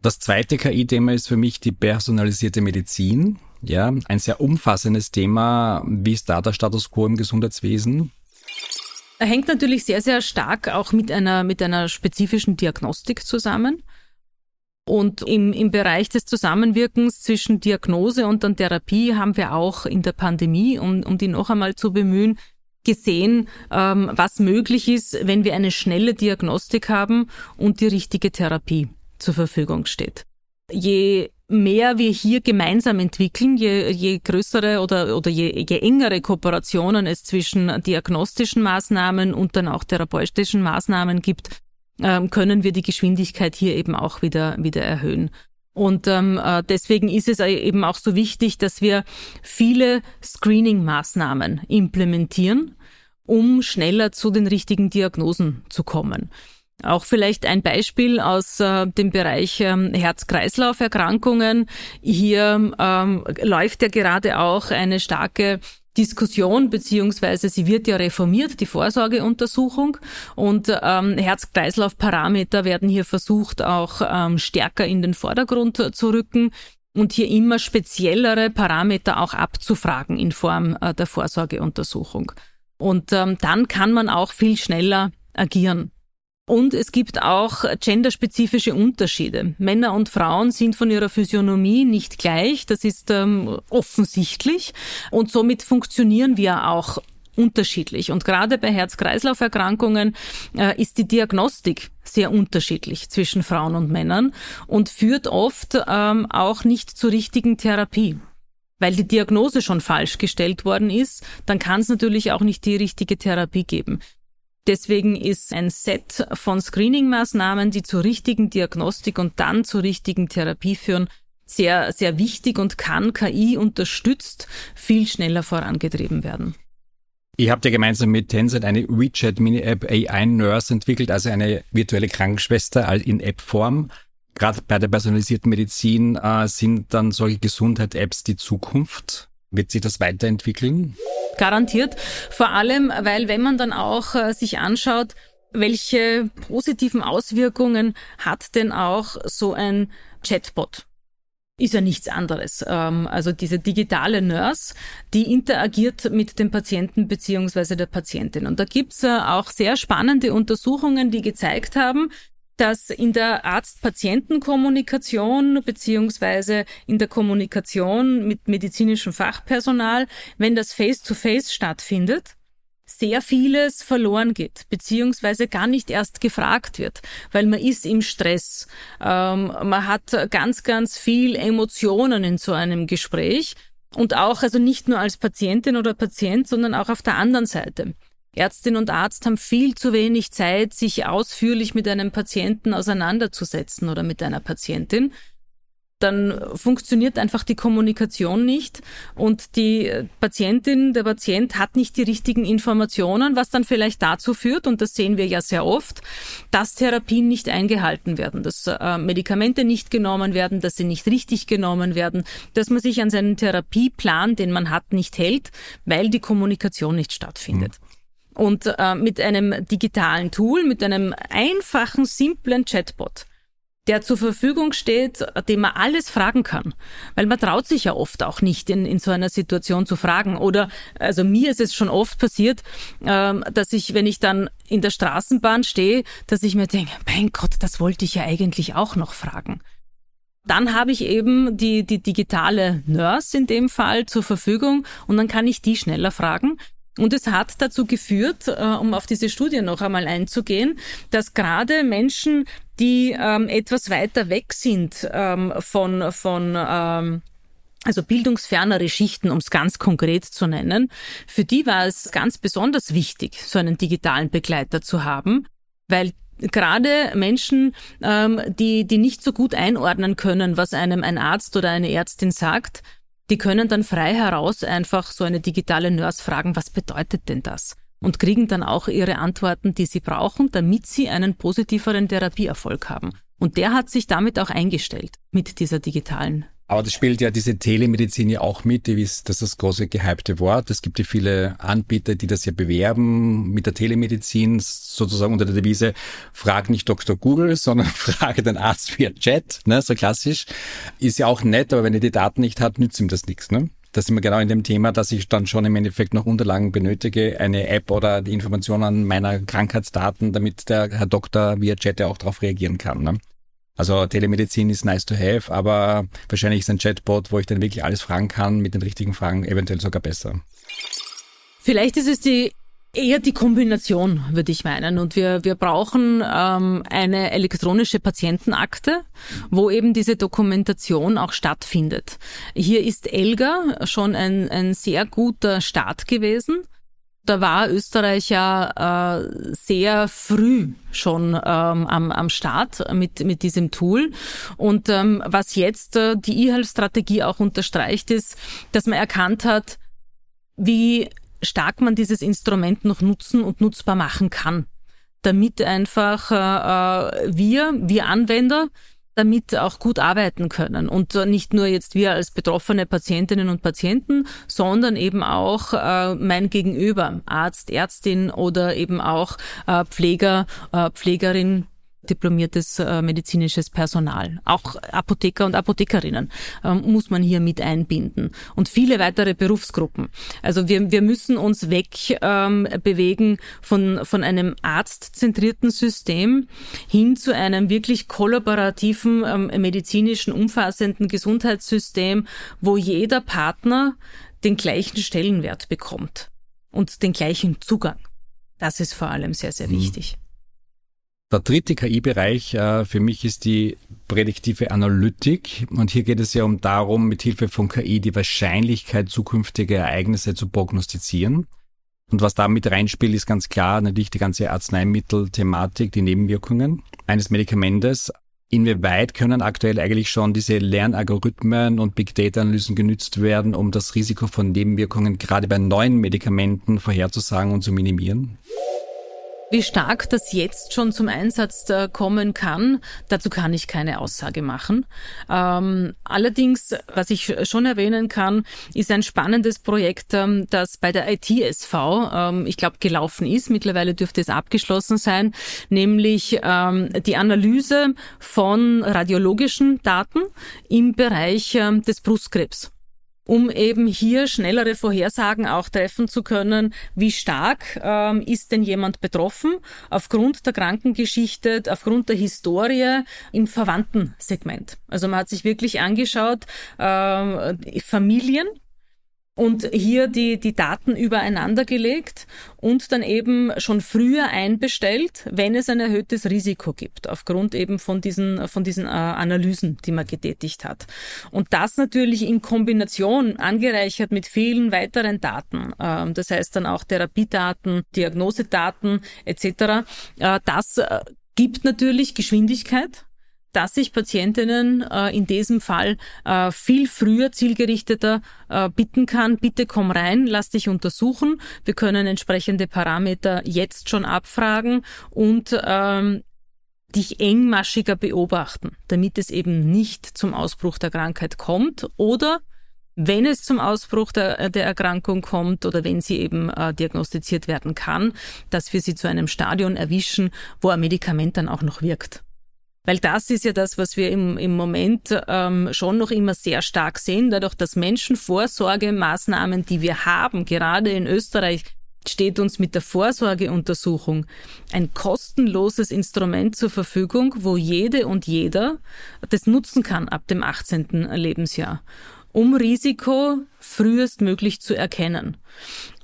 S3: Das zweite KI-Thema ist für mich die personalisierte Medizin. Ja, ein sehr umfassendes Thema. Wie ist da der Status quo im Gesundheitswesen?
S2: Hängt natürlich sehr, sehr stark auch mit einer, mit einer spezifischen Diagnostik zusammen. Und im, im Bereich des Zusammenwirkens zwischen Diagnose und dann Therapie haben wir auch in der Pandemie, um, um die noch einmal zu bemühen, gesehen, ähm, was möglich ist, wenn wir eine schnelle Diagnostik haben und die richtige Therapie zur Verfügung steht. Je mehr wir hier gemeinsam entwickeln, je, je größere oder, oder je, je engere Kooperationen es zwischen diagnostischen Maßnahmen und dann auch therapeutischen Maßnahmen gibt, ähm, können wir die Geschwindigkeit hier eben auch wieder, wieder erhöhen. Und ähm, äh, deswegen ist es eben auch so wichtig, dass wir viele Screening-Maßnahmen implementieren, um schneller zu den richtigen Diagnosen zu kommen. Auch vielleicht ein Beispiel aus äh, dem Bereich ähm, Herz-Kreislauf-Erkrankungen. Hier ähm, läuft ja gerade auch eine starke Diskussion, beziehungsweise sie wird ja reformiert, die Vorsorgeuntersuchung. Und ähm, Herz-Kreislauf-Parameter werden hier versucht, auch ähm, stärker in den Vordergrund zu rücken und hier immer speziellere Parameter auch abzufragen in Form äh, der Vorsorgeuntersuchung. Und ähm, dann kann man auch viel schneller agieren. Und es gibt auch genderspezifische Unterschiede. Männer und Frauen sind von ihrer Physiognomie nicht gleich, das ist ähm, offensichtlich. Und somit funktionieren wir auch unterschiedlich. Und gerade bei Herz-Kreislauf-Erkrankungen äh, ist die Diagnostik sehr unterschiedlich zwischen Frauen und Männern und führt oft ähm, auch nicht zur richtigen Therapie. Weil die Diagnose schon falsch gestellt worden ist, dann kann es natürlich auch nicht die richtige Therapie geben. Deswegen ist ein Set von Screening-Maßnahmen, die zur richtigen Diagnostik und dann zur richtigen Therapie führen, sehr, sehr wichtig und kann KI unterstützt viel schneller vorangetrieben werden.
S3: Ihr habt ja gemeinsam mit Tencent eine WeChat Mini-App AI Nurse entwickelt, also eine virtuelle Krankenschwester in App-Form. Gerade bei der personalisierten Medizin äh, sind dann solche Gesundheit-Apps die Zukunft. Wird sich das weiterentwickeln?
S2: Garantiert. Vor allem, weil wenn man dann auch äh, sich anschaut, welche positiven Auswirkungen hat denn auch so ein Chatbot? Ist ja nichts anderes. Ähm, also diese digitale Nurse, die interagiert mit dem Patienten beziehungsweise der Patientin. Und da gibt's äh, auch sehr spannende Untersuchungen, die gezeigt haben, dass in der Arzt-Patienten-Kommunikation beziehungsweise in der Kommunikation mit medizinischem Fachpersonal, wenn das Face-to-Face -face stattfindet, sehr vieles verloren geht, beziehungsweise gar nicht erst gefragt wird, weil man ist im Stress. Ähm, man hat ganz, ganz viel Emotionen in so einem Gespräch und auch, also nicht nur als Patientin oder Patient, sondern auch auf der anderen Seite. Ärztin und Arzt haben viel zu wenig Zeit, sich ausführlich mit einem Patienten auseinanderzusetzen oder mit einer Patientin. Dann funktioniert einfach die Kommunikation nicht und die Patientin, der Patient hat nicht die richtigen Informationen, was dann vielleicht dazu führt, und das sehen wir ja sehr oft, dass Therapien nicht eingehalten werden, dass äh, Medikamente nicht genommen werden, dass sie nicht richtig genommen werden, dass man sich an seinen Therapieplan, den man hat, nicht hält, weil die Kommunikation nicht stattfindet. Mhm. Und äh, mit einem digitalen Tool, mit einem einfachen, simplen Chatbot, der zur Verfügung steht, dem man alles fragen kann. Weil man traut sich ja oft auch nicht in, in so einer Situation zu fragen. Oder, also mir ist es schon oft passiert, äh, dass ich, wenn ich dann in der Straßenbahn stehe, dass ich mir denke, mein Gott, das wollte ich ja eigentlich auch noch fragen. Dann habe ich eben die, die digitale Nurse in dem Fall zur Verfügung und dann kann ich die schneller fragen. Und es hat dazu geführt, äh, um auf diese Studie noch einmal einzugehen, dass gerade Menschen, die ähm, etwas weiter weg sind ähm, von, von ähm, also bildungsfernere Schichten, um es ganz konkret zu nennen, für die war es ganz besonders wichtig, so einen digitalen Begleiter zu haben, weil gerade Menschen, ähm, die, die nicht so gut einordnen können, was einem ein Arzt oder eine Ärztin sagt, die können dann frei heraus einfach so eine digitale Nurse fragen, was bedeutet denn das? Und kriegen dann auch ihre Antworten, die sie brauchen, damit sie einen positiveren Therapieerfolg haben. Und der hat sich damit auch eingestellt mit dieser digitalen
S3: aber das spielt ja diese Telemedizin ja auch mit, die ist, das ist das große gehypte Wort. Es gibt ja viele Anbieter, die das ja bewerben mit der Telemedizin, sozusagen unter der Devise, frag nicht Dr. Google, sondern frage den Arzt via Chat, ne, so klassisch. Ist ja auch nett, aber wenn er die Daten nicht hat, nützt ihm das nichts, ne? Da sind wir genau in dem Thema, dass ich dann schon im Endeffekt noch Unterlagen benötige, eine App oder die Informationen meiner Krankheitsdaten, damit der Herr Doktor via Chat ja auch darauf reagieren kann. Ne? Also Telemedizin ist nice to have, aber wahrscheinlich ist ein Chatbot, wo ich dann wirklich alles fragen kann, mit den richtigen Fragen eventuell sogar besser.
S2: Vielleicht ist es die eher die Kombination, würde ich meinen. Und wir, wir brauchen ähm, eine elektronische Patientenakte, wo eben diese Dokumentation auch stattfindet. Hier ist Elga schon ein, ein sehr guter Start gewesen da war Österreich ja äh, sehr früh schon ähm, am, am Start mit, mit diesem Tool. Und ähm, was jetzt äh, die E-Health-Strategie auch unterstreicht, ist, dass man erkannt hat, wie stark man dieses Instrument noch nutzen und nutzbar machen kann, damit einfach äh, äh wir, wir Anwender, damit auch gut arbeiten können. Und nicht nur jetzt wir als betroffene Patientinnen und Patienten, sondern eben auch äh, mein Gegenüber, Arzt, Ärztin oder eben auch äh, Pfleger, äh, Pflegerin, diplomiertes äh, medizinisches Personal. Auch Apotheker und Apothekerinnen ähm, muss man hier mit einbinden und viele weitere Berufsgruppen. Also wir, wir müssen uns weg ähm, bewegen von, von einem arztzentrierten System hin zu einem wirklich kollaborativen, ähm, medizinischen, umfassenden Gesundheitssystem, wo jeder Partner den gleichen Stellenwert bekommt und den gleichen Zugang. Das ist vor allem sehr, sehr mhm.
S3: Der dritte KI-Bereich äh, für mich ist die prädiktive Analytik. Und hier geht es ja um darum, mit Hilfe von KI die Wahrscheinlichkeit zukünftiger Ereignisse zu prognostizieren. Und was da mit reinspielt, ist ganz klar natürlich die ganze Arzneimittelthematik, die Nebenwirkungen eines Medikamentes. Inwieweit können aktuell eigentlich schon diese Lernalgorithmen und Big Data Analysen genützt werden, um das Risiko von Nebenwirkungen gerade bei neuen Medikamenten vorherzusagen und zu minimieren?
S2: Wie stark das jetzt schon zum Einsatz äh, kommen kann, dazu kann ich keine Aussage machen. Ähm, allerdings, was ich schon erwähnen kann, ist ein spannendes Projekt, ähm, das bei der ITSV, ähm, ich glaube, gelaufen ist. Mittlerweile dürfte es abgeschlossen sein, nämlich ähm, die Analyse von radiologischen Daten im Bereich ähm, des Brustkrebs um eben hier schnellere Vorhersagen auch treffen zu können, wie stark ähm, ist denn jemand betroffen aufgrund der Krankengeschichte, aufgrund der Historie im Verwandten-Segment. Also man hat sich wirklich angeschaut, äh, Familien, und hier die, die Daten übereinander gelegt und dann eben schon früher einbestellt, wenn es ein erhöhtes Risiko gibt, aufgrund eben von diesen, von diesen äh, Analysen, die man getätigt hat. Und das natürlich in Kombination angereichert mit vielen weiteren Daten, äh, das heißt dann auch Therapiedaten, Diagnosedaten etc., äh, das äh, gibt natürlich Geschwindigkeit dass ich Patientinnen äh, in diesem Fall äh, viel früher zielgerichteter äh, bitten kann, bitte komm rein, lass dich untersuchen. Wir können entsprechende Parameter jetzt schon abfragen und ähm, dich engmaschiger beobachten, damit es eben nicht zum Ausbruch der Krankheit kommt oder wenn es zum Ausbruch der, der Erkrankung kommt oder wenn sie eben äh, diagnostiziert werden kann, dass wir sie zu einem Stadion erwischen, wo ein Medikament dann auch noch wirkt. Weil das ist ja das, was wir im, im Moment ähm, schon noch immer sehr stark sehen, dadurch, dass Menschenvorsorgemaßnahmen, die wir haben, gerade in Österreich, steht uns mit der Vorsorgeuntersuchung ein kostenloses Instrument zur Verfügung, wo jede und jeder das nutzen kann ab dem 18. Lebensjahr um Risiko frühestmöglich zu erkennen.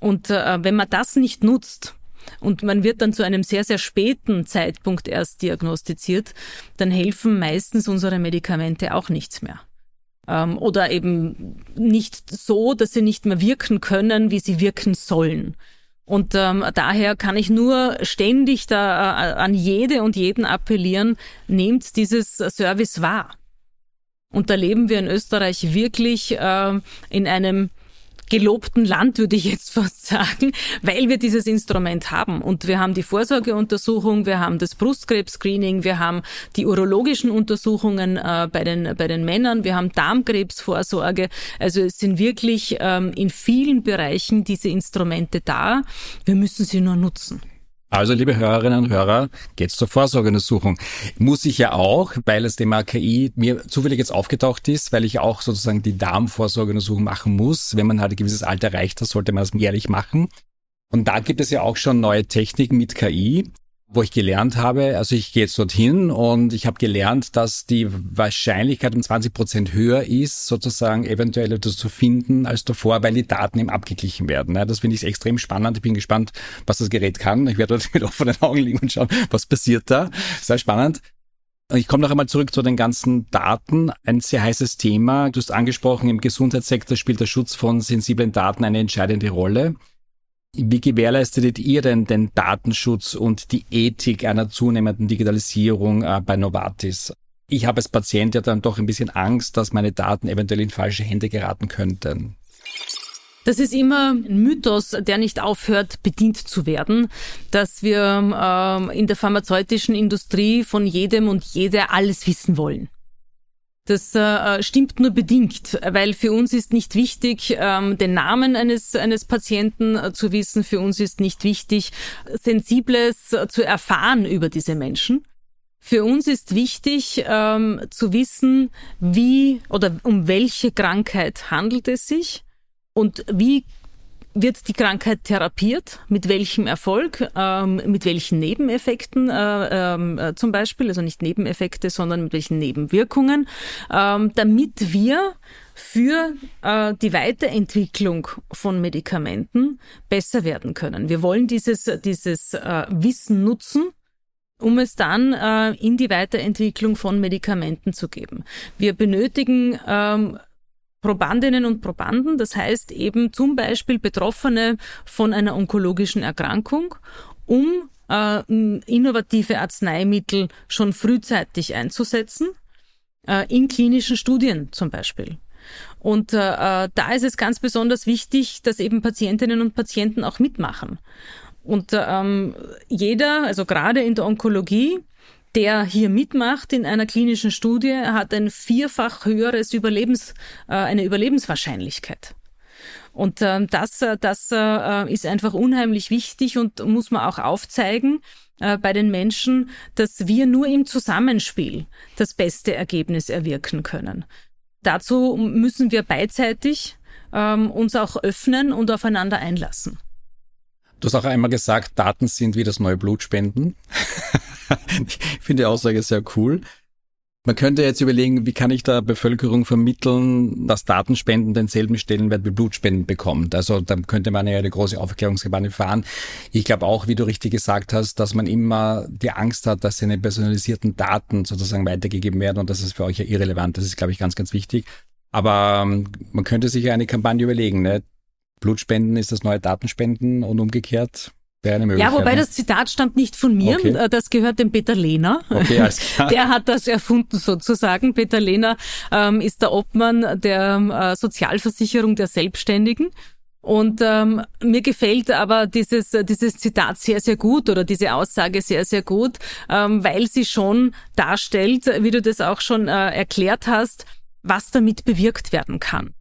S2: Und äh, wenn man das nicht nutzt, und man wird dann zu einem sehr, sehr späten Zeitpunkt erst diagnostiziert, dann helfen meistens unsere Medikamente auch nichts mehr. Ähm, oder eben nicht so, dass sie nicht mehr wirken können, wie sie wirken sollen. Und ähm, daher kann ich nur ständig da äh, an jede und jeden appellieren, nehmt dieses Service wahr. Und da leben wir in Österreich wirklich äh, in einem gelobten Land, würde ich jetzt fast sagen, weil wir dieses Instrument haben. Und wir haben die Vorsorgeuntersuchung, wir haben das Brustkrebs-Screening, wir haben die urologischen Untersuchungen äh, bei, den, bei den Männern, wir haben Darmkrebsvorsorge. Also es sind wirklich ähm, in vielen Bereichen diese Instrumente da. Wir müssen sie nur nutzen.
S3: Also, liebe Hörerinnen und Hörer, geht's zur Vorsorgeuntersuchung. Muss ich ja auch, weil das Thema KI mir zufällig jetzt aufgetaucht ist, weil ich auch sozusagen die Darmvorsorgeuntersuchung machen muss. Wenn man halt ein gewisses Alter erreicht hat, sollte man das jährlich machen. Und da gibt es ja auch schon neue Techniken mit KI wo ich gelernt habe, also ich gehe jetzt dorthin und ich habe gelernt, dass die Wahrscheinlichkeit um 20 Prozent höher ist, sozusagen eventuell etwas zu finden als davor, weil die Daten eben abgeglichen werden. Das finde ich extrem spannend. Ich bin gespannt, was das Gerät kann. Ich werde dort mit offenen Augen liegen und schauen, was passiert da. Sehr spannend. Ich komme noch einmal zurück zu den ganzen Daten. Ein sehr heißes Thema. Du hast angesprochen, im Gesundheitssektor spielt der Schutz von sensiblen Daten eine entscheidende Rolle. Wie gewährleistet ihr denn den Datenschutz und die Ethik einer zunehmenden Digitalisierung äh, bei Novartis? Ich habe als Patient ja dann doch ein bisschen Angst, dass meine Daten eventuell in falsche Hände geraten könnten.
S2: Das ist immer ein Mythos, der nicht aufhört, bedient zu werden, dass wir äh, in der pharmazeutischen Industrie von jedem und jeder alles wissen wollen. Das äh, stimmt nur bedingt, weil für uns ist nicht wichtig, ähm, den Namen eines, eines Patienten äh, zu wissen. Für uns ist nicht wichtig, Sensibles äh, zu erfahren über diese Menschen. Für uns ist wichtig ähm, zu wissen, wie oder um welche Krankheit handelt es sich und wie wird die Krankheit therapiert? Mit welchem Erfolg? Ähm, mit welchen Nebeneffekten äh, ähm, äh, zum Beispiel? Also nicht Nebeneffekte, sondern mit welchen Nebenwirkungen? Ähm, damit wir für äh, die Weiterentwicklung von Medikamenten besser werden können. Wir wollen dieses, dieses äh, Wissen nutzen, um es dann äh, in die Weiterentwicklung von Medikamenten zu geben. Wir benötigen ähm, Probandinnen und Probanden, das heißt eben zum Beispiel Betroffene von einer onkologischen Erkrankung, um äh, innovative Arzneimittel schon frühzeitig einzusetzen, äh, in klinischen Studien zum Beispiel. Und äh, äh, da ist es ganz besonders wichtig, dass eben Patientinnen und Patienten auch mitmachen. Und ähm, jeder, also gerade in der Onkologie, der hier mitmacht in einer klinischen Studie, hat ein vierfach höheres Überlebens, äh, eine Überlebenswahrscheinlichkeit. Und äh, das, äh, das äh, ist einfach unheimlich wichtig und muss man auch aufzeigen äh, bei den Menschen, dass wir nur im Zusammenspiel das beste Ergebnis erwirken können. Dazu müssen wir beidseitig ähm, uns auch öffnen und aufeinander einlassen.
S3: Du hast auch einmal gesagt, Daten sind wie das neue Blutspenden. ich finde die Aussage sehr cool. Man könnte jetzt überlegen, wie kann ich der Bevölkerung vermitteln, dass Datenspenden denselben Stellenwert wie Blutspenden bekommt. Also da könnte man ja eine große Aufklärungskampagne fahren. Ich glaube auch, wie du richtig gesagt hast, dass man immer die Angst hat, dass seine personalisierten Daten sozusagen weitergegeben werden und das ist für euch ja irrelevant. Das ist, glaube ich, ganz, ganz wichtig. Aber ähm, man könnte sich ja eine Kampagne überlegen. Ne? Blutspenden ist das neue Datenspenden und umgekehrt.
S2: Ja, wobei das Zitat stammt nicht von mir, okay. Das gehört dem Peter Lehner. Okay. Der hat das erfunden sozusagen. Peter Lehner ähm, ist der Obmann der äh, Sozialversicherung der Selbstständigen. Und ähm, mir gefällt aber dieses, dieses Zitat sehr, sehr gut oder diese Aussage sehr, sehr gut, ähm, weil sie schon darstellt, wie du das auch schon äh, erklärt hast, was damit bewirkt werden kann.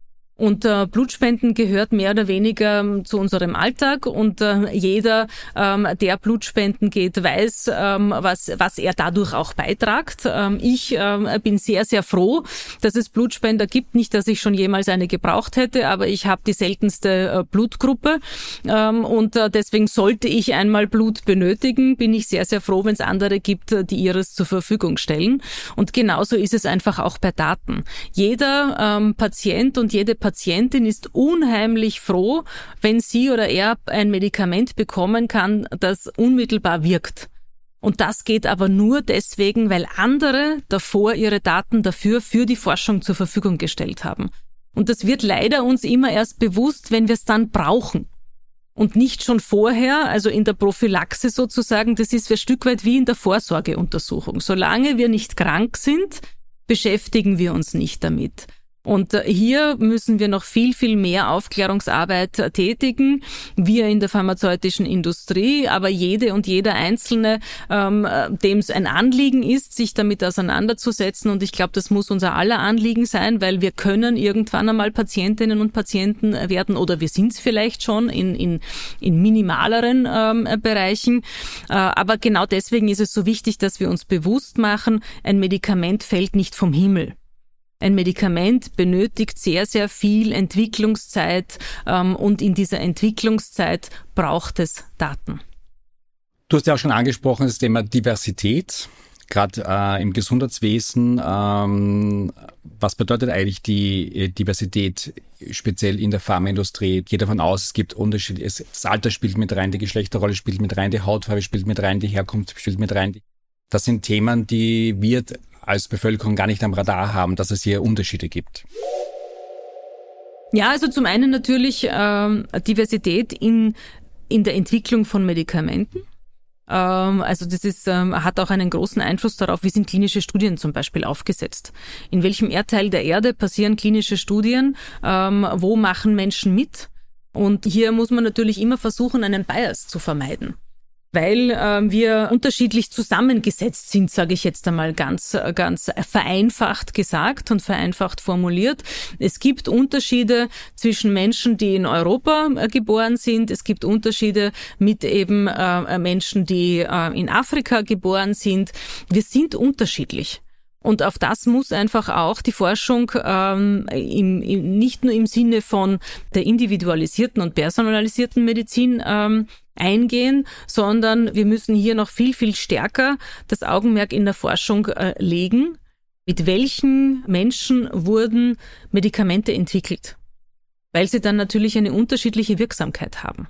S2: Und äh, Blutspenden gehört mehr oder weniger ähm, zu unserem Alltag und äh, jeder, ähm, der Blutspenden geht, weiß, ähm, was, was er dadurch auch beitragt. Ähm, ich ähm, bin sehr, sehr froh, dass es Blutspender gibt. Nicht, dass ich schon jemals eine gebraucht hätte, aber ich habe die seltenste äh, Blutgruppe ähm, und äh, deswegen sollte ich einmal Blut benötigen, bin ich sehr, sehr froh, wenn es andere gibt, äh, die ihres zur Verfügung stellen. Und genauso ist es einfach auch bei Daten. Jeder ähm, Patient und jede Patientin Patientin ist unheimlich froh, wenn sie oder er ein Medikament bekommen kann, das unmittelbar wirkt. Und das geht aber nur deswegen, weil andere davor ihre Daten dafür für die Forschung zur Verfügung gestellt haben. Und das wird leider uns immer erst bewusst, wenn wir es dann brauchen. Und nicht schon vorher, also in der Prophylaxe sozusagen, das ist ein Stück weit wie in der Vorsorgeuntersuchung. Solange wir nicht krank sind, beschäftigen wir uns nicht damit. Und äh, hier müssen wir noch viel, viel mehr Aufklärungsarbeit äh, tätigen, wir in der pharmazeutischen Industrie, aber jede und jeder Einzelne, ähm, äh, dem es ein Anliegen ist, sich damit auseinanderzusetzen. Und ich glaube, das muss unser aller Anliegen sein, weil wir können irgendwann einmal Patientinnen und Patienten werden oder wir sind es vielleicht schon in, in, in minimaleren ähm, Bereichen. Äh, aber genau deswegen ist es so wichtig, dass wir uns bewusst machen, ein Medikament fällt nicht vom Himmel. Ein Medikament benötigt sehr, sehr viel Entwicklungszeit ähm, und in dieser Entwicklungszeit braucht es Daten.
S3: Du hast ja auch schon angesprochen, das Thema Diversität gerade äh, im Gesundheitswesen. Ähm, was bedeutet eigentlich die äh, Diversität speziell in der Pharmaindustrie? Geht davon aus, es gibt Unterschiede. Das Alter spielt mit rein, die Geschlechterrolle spielt mit rein, die Hautfarbe spielt mit rein, die Herkunft spielt mit rein. Das sind Themen, die wir als Bevölkerung gar nicht am Radar haben, dass es hier Unterschiede gibt?
S2: Ja, also zum einen natürlich ähm, Diversität in, in der Entwicklung von Medikamenten. Ähm, also das ist, ähm, hat auch einen großen Einfluss darauf, wie sind klinische Studien zum Beispiel aufgesetzt. In welchem Erdteil der Erde passieren klinische Studien? Ähm, wo machen Menschen mit? Und hier muss man natürlich immer versuchen, einen Bias zu vermeiden weil äh, wir unterschiedlich zusammengesetzt sind, sage ich jetzt einmal ganz, ganz vereinfacht gesagt und vereinfacht formuliert. Es gibt Unterschiede zwischen Menschen, die in Europa äh, geboren sind. Es gibt Unterschiede mit eben äh, Menschen, die äh, in Afrika geboren sind. Wir sind unterschiedlich. Und auf das muss einfach auch die Forschung ähm, im, im, nicht nur im Sinne von der individualisierten und personalisierten Medizin ähm, eingehen, sondern wir müssen hier noch viel, viel stärker das Augenmerk in der Forschung äh, legen. Mit welchen Menschen wurden Medikamente entwickelt? Weil sie dann natürlich eine unterschiedliche Wirksamkeit haben.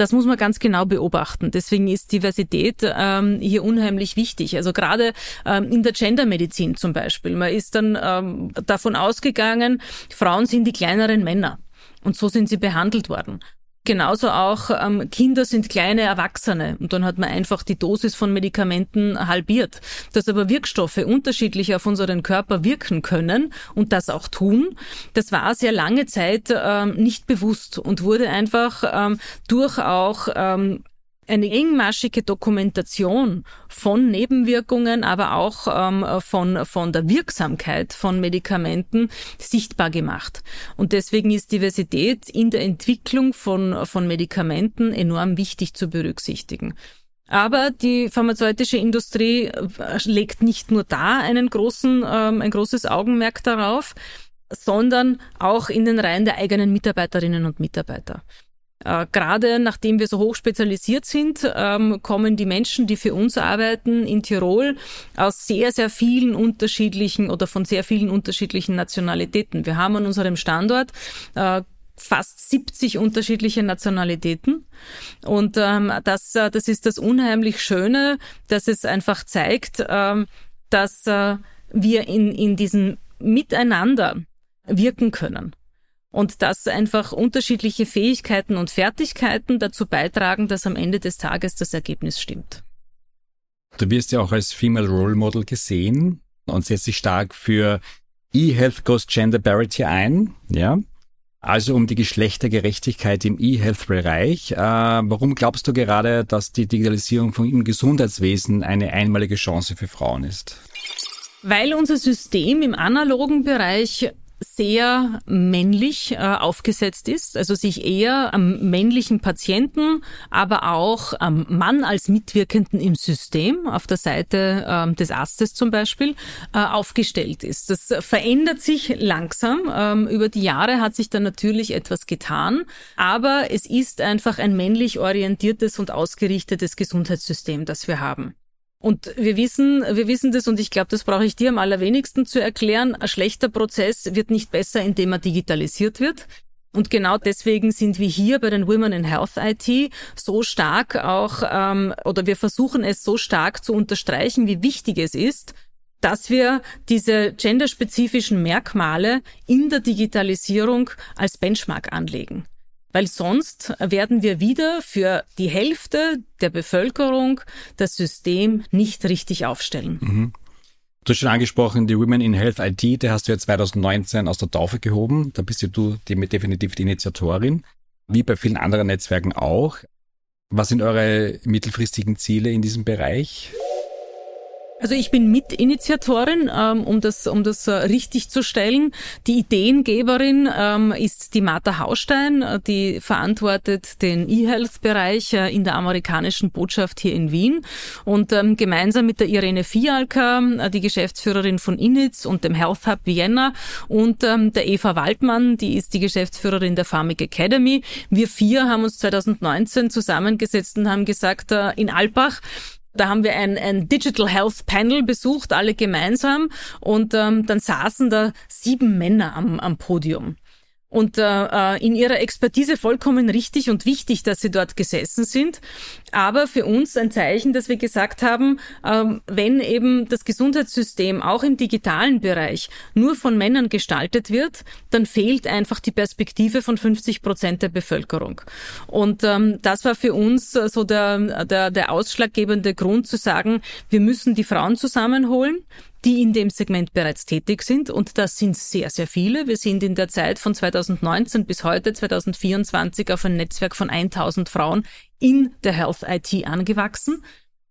S2: Das muss man ganz genau beobachten. Deswegen ist Diversität ähm, hier unheimlich wichtig. Also gerade ähm, in der Gendermedizin zum Beispiel. Man ist dann ähm, davon ausgegangen, Frauen sind die kleineren Männer. Und so sind sie behandelt worden. Genauso auch ähm, Kinder sind kleine Erwachsene und dann hat man einfach die Dosis von Medikamenten halbiert. Dass aber Wirkstoffe unterschiedlich auf unseren Körper wirken können und das auch tun, das war sehr lange Zeit ähm, nicht bewusst und wurde einfach ähm, durch auch ähm, eine engmaschige Dokumentation von Nebenwirkungen, aber auch ähm, von, von der Wirksamkeit von Medikamenten sichtbar gemacht. Und deswegen ist Diversität in der Entwicklung von, von Medikamenten enorm wichtig zu berücksichtigen. Aber die pharmazeutische Industrie äh, legt nicht nur da einen großen, ähm, ein großes Augenmerk darauf, sondern auch in den Reihen der eigenen Mitarbeiterinnen und Mitarbeiter. Äh, gerade nachdem wir so hoch spezialisiert sind, ähm, kommen die Menschen, die für uns arbeiten in Tirol, aus sehr, sehr vielen unterschiedlichen oder von sehr vielen unterschiedlichen Nationalitäten. Wir haben an unserem Standort äh, fast 70 unterschiedliche Nationalitäten. Und ähm, das, äh, das ist das unheimlich Schöne, dass es einfach zeigt, ähm, dass äh, wir in, in diesem Miteinander wirken können und dass einfach unterschiedliche Fähigkeiten und Fertigkeiten dazu beitragen, dass am Ende des Tages das Ergebnis stimmt.
S3: Du wirst ja auch als Female Role Model gesehen und setzt dich stark für E-Health Goes Gender Parity ein, ja. Also um die Geschlechtergerechtigkeit im E-Health-Bereich. Äh, warum glaubst du gerade, dass die Digitalisierung von im Gesundheitswesen eine einmalige Chance für Frauen ist?
S2: Weil unser System im analogen Bereich sehr männlich äh, aufgesetzt ist, also sich eher am männlichen Patienten, aber auch am Mann als Mitwirkenden im System auf der Seite ähm, des Arztes zum Beispiel äh, aufgestellt ist. Das verändert sich langsam. Ähm, über die Jahre hat sich da natürlich etwas getan, aber es ist einfach ein männlich orientiertes und ausgerichtetes Gesundheitssystem, das wir haben. Und wir wissen, wir wissen das und ich glaube, das brauche ich dir am allerwenigsten zu erklären. Ein schlechter Prozess wird nicht besser, indem er digitalisiert wird. Und genau deswegen sind wir hier bei den Women in Health IT so stark auch, ähm, oder wir versuchen es so stark zu unterstreichen, wie wichtig es ist, dass wir diese genderspezifischen Merkmale in der Digitalisierung als Benchmark anlegen weil sonst werden wir wieder für die Hälfte der Bevölkerung das System nicht richtig aufstellen. Mhm.
S3: Du hast schon angesprochen, die Women in Health IT, der hast du ja 2019 aus der Taufe gehoben. Da bist du die, definitiv die Initiatorin, wie bei vielen anderen Netzwerken auch. Was sind eure mittelfristigen Ziele in diesem Bereich?
S2: Also ich bin Mitinitiatorin, ähm, um das, um das äh, richtig zu stellen. Die Ideengeberin ähm, ist die Martha Haustein, äh, die verantwortet den E-Health-Bereich äh, in der amerikanischen Botschaft hier in Wien. Und ähm, gemeinsam mit der Irene Fialka, die Geschäftsführerin von Initz und dem Health Hub Vienna und der Eva Waldmann, die ist die Geschäftsführerin der Pharmic Academy. Wir vier haben uns 2019 zusammengesetzt und haben gesagt, in Alpbach, da haben wir ein, ein Digital Health Panel besucht, alle gemeinsam. Und ähm, dann saßen da sieben Männer am, am Podium und äh, äh, in ihrer Expertise vollkommen richtig und wichtig, dass sie dort gesessen sind. Aber für uns ein Zeichen, dass wir gesagt haben, ähm, wenn eben das Gesundheitssystem auch im digitalen Bereich nur von Männern gestaltet wird, dann fehlt einfach die Perspektive von 50 Prozent der Bevölkerung. Und ähm, das war für uns so der, der, der ausschlaggebende Grund zu sagen, wir müssen die Frauen zusammenholen die in dem Segment bereits tätig sind. Und das sind sehr, sehr viele. Wir sind in der Zeit von 2019 bis heute, 2024, auf ein Netzwerk von 1000 Frauen in der Health IT angewachsen.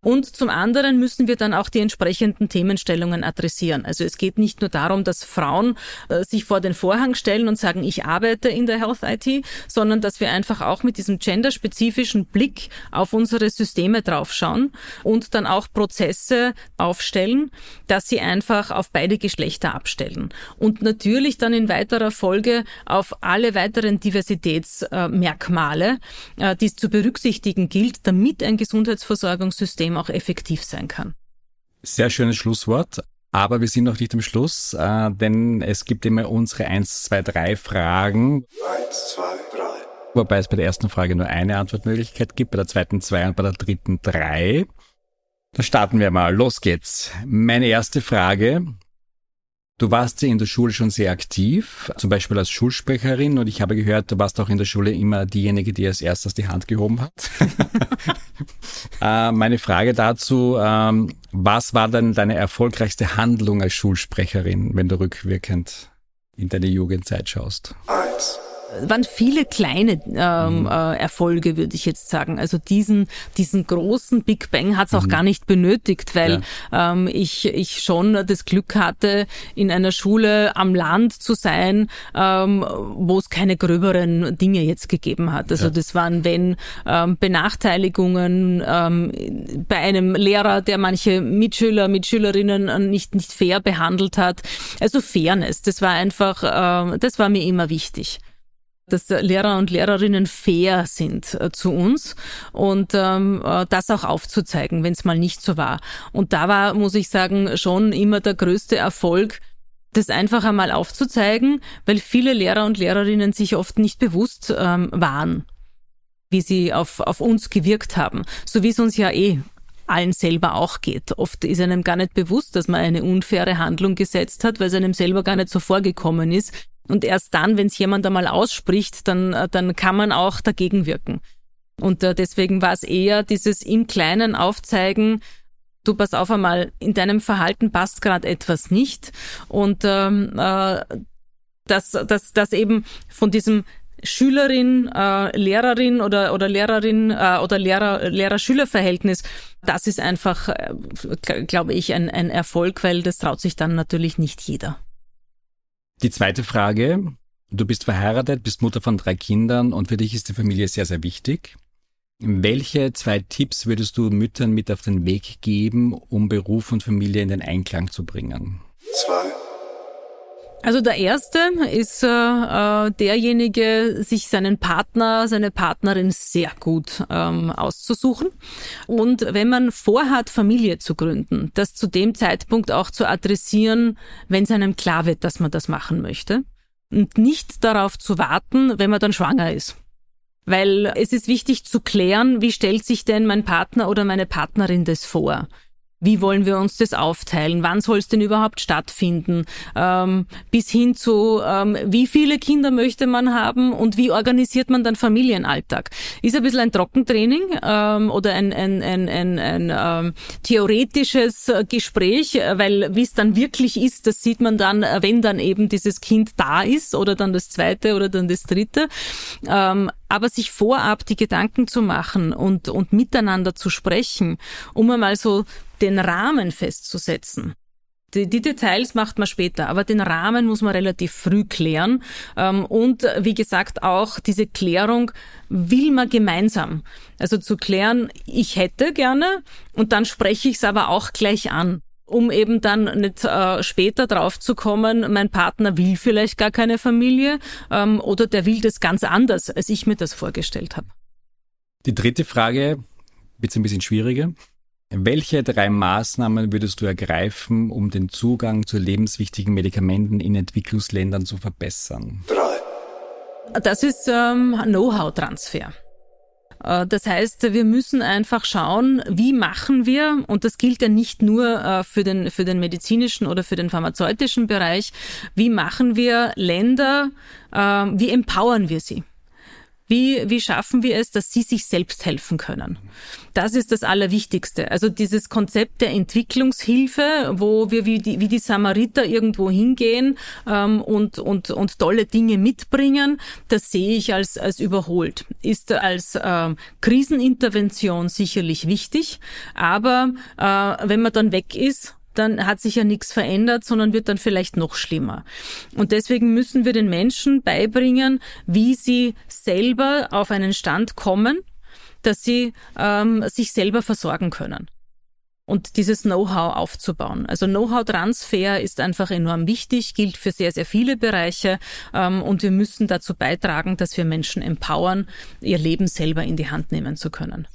S2: Und zum anderen müssen wir dann auch die entsprechenden Themenstellungen adressieren. Also es geht nicht nur darum, dass Frauen äh, sich vor den Vorhang stellen und sagen, ich arbeite in der Health IT, sondern dass wir einfach auch mit diesem genderspezifischen Blick auf unsere Systeme draufschauen und dann auch Prozesse aufstellen, dass sie einfach auf beide Geschlechter abstellen. Und natürlich dann in weiterer Folge auf alle weiteren Diversitätsmerkmale, äh, die es zu berücksichtigen gilt, damit ein Gesundheitsversorgungssystem System auch effektiv sein kann.
S3: Sehr schönes Schlusswort. Aber wir sind noch nicht am Schluss, äh, denn es gibt immer unsere 1, 2, 3 Fragen. 1, 2, 3. wobei es bei der ersten Frage nur eine Antwortmöglichkeit gibt, bei der zweiten zwei und bei der dritten drei. Dann starten wir mal. Los geht's. Meine erste Frage. Du warst ja in der Schule schon sehr aktiv, zum Beispiel als Schulsprecherin und ich habe gehört, du warst auch in der Schule immer diejenige, die als erstes die Hand gehoben hat. äh, meine Frage dazu, ähm, was war denn deine erfolgreichste Handlung als Schulsprecherin, wenn du rückwirkend in deine Jugendzeit schaust?
S2: Eins waren viele kleine ähm, mhm. äh, Erfolge, würde ich jetzt sagen. Also diesen, diesen großen Big Bang hat es auch mhm. gar nicht benötigt, weil ja. ähm, ich, ich schon das Glück hatte, in einer Schule am Land zu sein, ähm, wo es keine gröberen Dinge jetzt gegeben hat. Also ja. das waren, wenn ähm, Benachteiligungen ähm, bei einem Lehrer, der manche Mitschüler, Mitschülerinnen nicht, nicht fair behandelt hat. Also Fairness, das war einfach, äh, das war mir immer wichtig dass Lehrer und Lehrerinnen fair sind äh, zu uns und ähm, äh, das auch aufzuzeigen, wenn es mal nicht so war. Und da war, muss ich sagen, schon immer der größte Erfolg, das einfach einmal aufzuzeigen, weil viele Lehrer und Lehrerinnen sich oft nicht bewusst ähm, waren, wie sie auf, auf uns gewirkt haben. So wie es uns ja eh allen selber auch geht. Oft ist einem gar nicht bewusst, dass man eine unfaire Handlung gesetzt hat, weil es einem selber gar nicht so vorgekommen ist, und erst dann, wenn es jemand einmal ausspricht, dann, äh, dann kann man auch dagegen wirken. Und äh, deswegen war es eher dieses im Kleinen aufzeigen, du pass auf einmal, in deinem Verhalten passt gerade etwas nicht. Und ähm, äh, dass, dass, dass eben von diesem Schülerin, äh, Lehrerin oder, oder Lehrerin äh, oder Lehrer, Lehrer-Schüler-Verhältnis, das ist einfach, äh, glaube ich, ein, ein Erfolg, weil das traut sich dann natürlich nicht jeder.
S3: Die zweite Frage. Du bist verheiratet, bist Mutter von drei Kindern und für dich ist die Familie sehr, sehr wichtig. Welche zwei Tipps würdest du Müttern mit auf den Weg geben, um Beruf und Familie in den Einklang zu bringen?
S2: Zwei. Also der erste ist äh, äh, derjenige, sich seinen Partner, seine Partnerin sehr gut ähm, auszusuchen. Und wenn man vorhat, Familie zu gründen, das zu dem Zeitpunkt auch zu adressieren, wenn es einem klar wird, dass man das machen möchte. Und nicht darauf zu warten, wenn man dann schwanger ist. Weil es ist wichtig zu klären, wie stellt sich denn mein Partner oder meine Partnerin das vor? Wie wollen wir uns das aufteilen? Wann soll es denn überhaupt stattfinden? Ähm, bis hin zu, ähm, wie viele Kinder möchte man haben und wie organisiert man dann Familienalltag? Ist ein bisschen ein Trockentraining ähm, oder ein, ein, ein, ein, ein ähm, theoretisches Gespräch, weil wie es dann wirklich ist, das sieht man dann, wenn dann eben dieses Kind da ist oder dann das zweite oder dann das dritte. Ähm, aber sich vorab die Gedanken zu machen und, und miteinander zu sprechen, um einmal so den Rahmen festzusetzen. Die, die, Details macht man später, aber den Rahmen muss man relativ früh klären. Ähm, und wie gesagt, auch diese Klärung will man gemeinsam. Also zu klären, ich hätte gerne und dann spreche ich es aber auch gleich an um eben dann nicht äh, später drauf zu kommen, mein Partner will vielleicht gar keine Familie ähm, oder der will das ganz anders, als ich mir das vorgestellt habe.
S3: Die dritte Frage wird ein bisschen schwieriger. Welche drei Maßnahmen würdest du ergreifen, um den Zugang zu lebenswichtigen Medikamenten in Entwicklungsländern zu verbessern?
S2: Drei. Das ist ähm, Know-how-Transfer. Äh, das heißt, wir müssen einfach schauen, wie machen wir, und das gilt ja nicht nur äh, für den, für den medizinischen oder für den pharmazeutischen Bereich, wie machen wir Länder, äh, wie empowern wir sie? Wie, wie schaffen wir es, dass sie sich selbst helfen können? Das ist das Allerwichtigste. Also dieses Konzept der Entwicklungshilfe, wo wir wie die, wie die Samariter irgendwo hingehen ähm, und, und, und tolle Dinge mitbringen, das sehe ich als, als überholt. Ist als ähm, Krisenintervention sicherlich wichtig, aber äh, wenn man dann weg ist, dann hat sich ja nichts verändert, sondern wird dann vielleicht noch schlimmer. Und deswegen müssen wir den Menschen beibringen, wie sie selber auf einen Stand kommen, dass sie ähm, sich selber versorgen können und dieses Know-how aufzubauen. Also Know-how-Transfer ist einfach enorm wichtig, gilt für sehr, sehr viele Bereiche ähm, und wir müssen dazu beitragen, dass wir Menschen empowern, ihr Leben selber in die Hand nehmen zu können.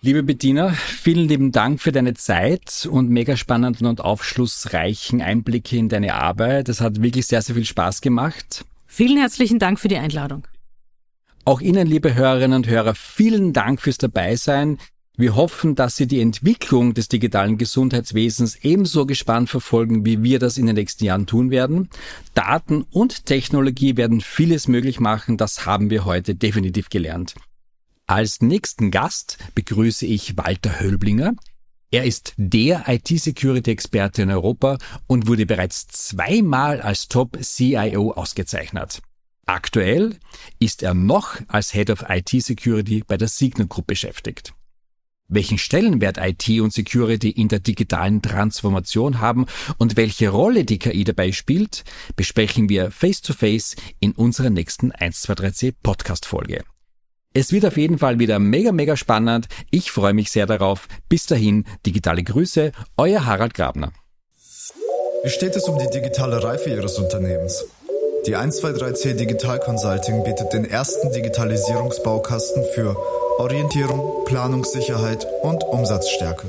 S3: Liebe Bettina, vielen lieben Dank für deine Zeit und mega spannenden und aufschlussreichen Einblicke in deine Arbeit. Es hat wirklich sehr, sehr viel Spaß gemacht.
S2: Vielen herzlichen Dank für die Einladung.
S3: Auch Ihnen, liebe Hörerinnen und Hörer, vielen Dank fürs Dabeisein. Wir hoffen, dass Sie die Entwicklung des digitalen Gesundheitswesens ebenso gespannt verfolgen, wie wir das in den nächsten Jahren tun werden. Daten und Technologie werden vieles möglich machen, das haben wir heute definitiv gelernt. Als nächsten Gast begrüße ich Walter Höllblinger. Er ist der IT-Security-Experte in Europa und wurde bereits zweimal als Top-CIO ausgezeichnet. Aktuell ist er noch als Head of IT-Security bei der Signal Group beschäftigt. Welchen Stellenwert IT und Security in der digitalen Transformation haben und welche Rolle die KI dabei spielt, besprechen wir face to face in unserer nächsten 123C Podcast Folge. Es wird auf jeden Fall wieder mega, mega spannend. Ich freue mich sehr darauf. Bis dahin, digitale Grüße, euer Harald Grabner.
S1: Wie steht es um die digitale Reife Ihres Unternehmens? Die 123C Digital Consulting bietet den ersten Digitalisierungsbaukasten für Orientierung, Planungssicherheit und Umsatzstärke.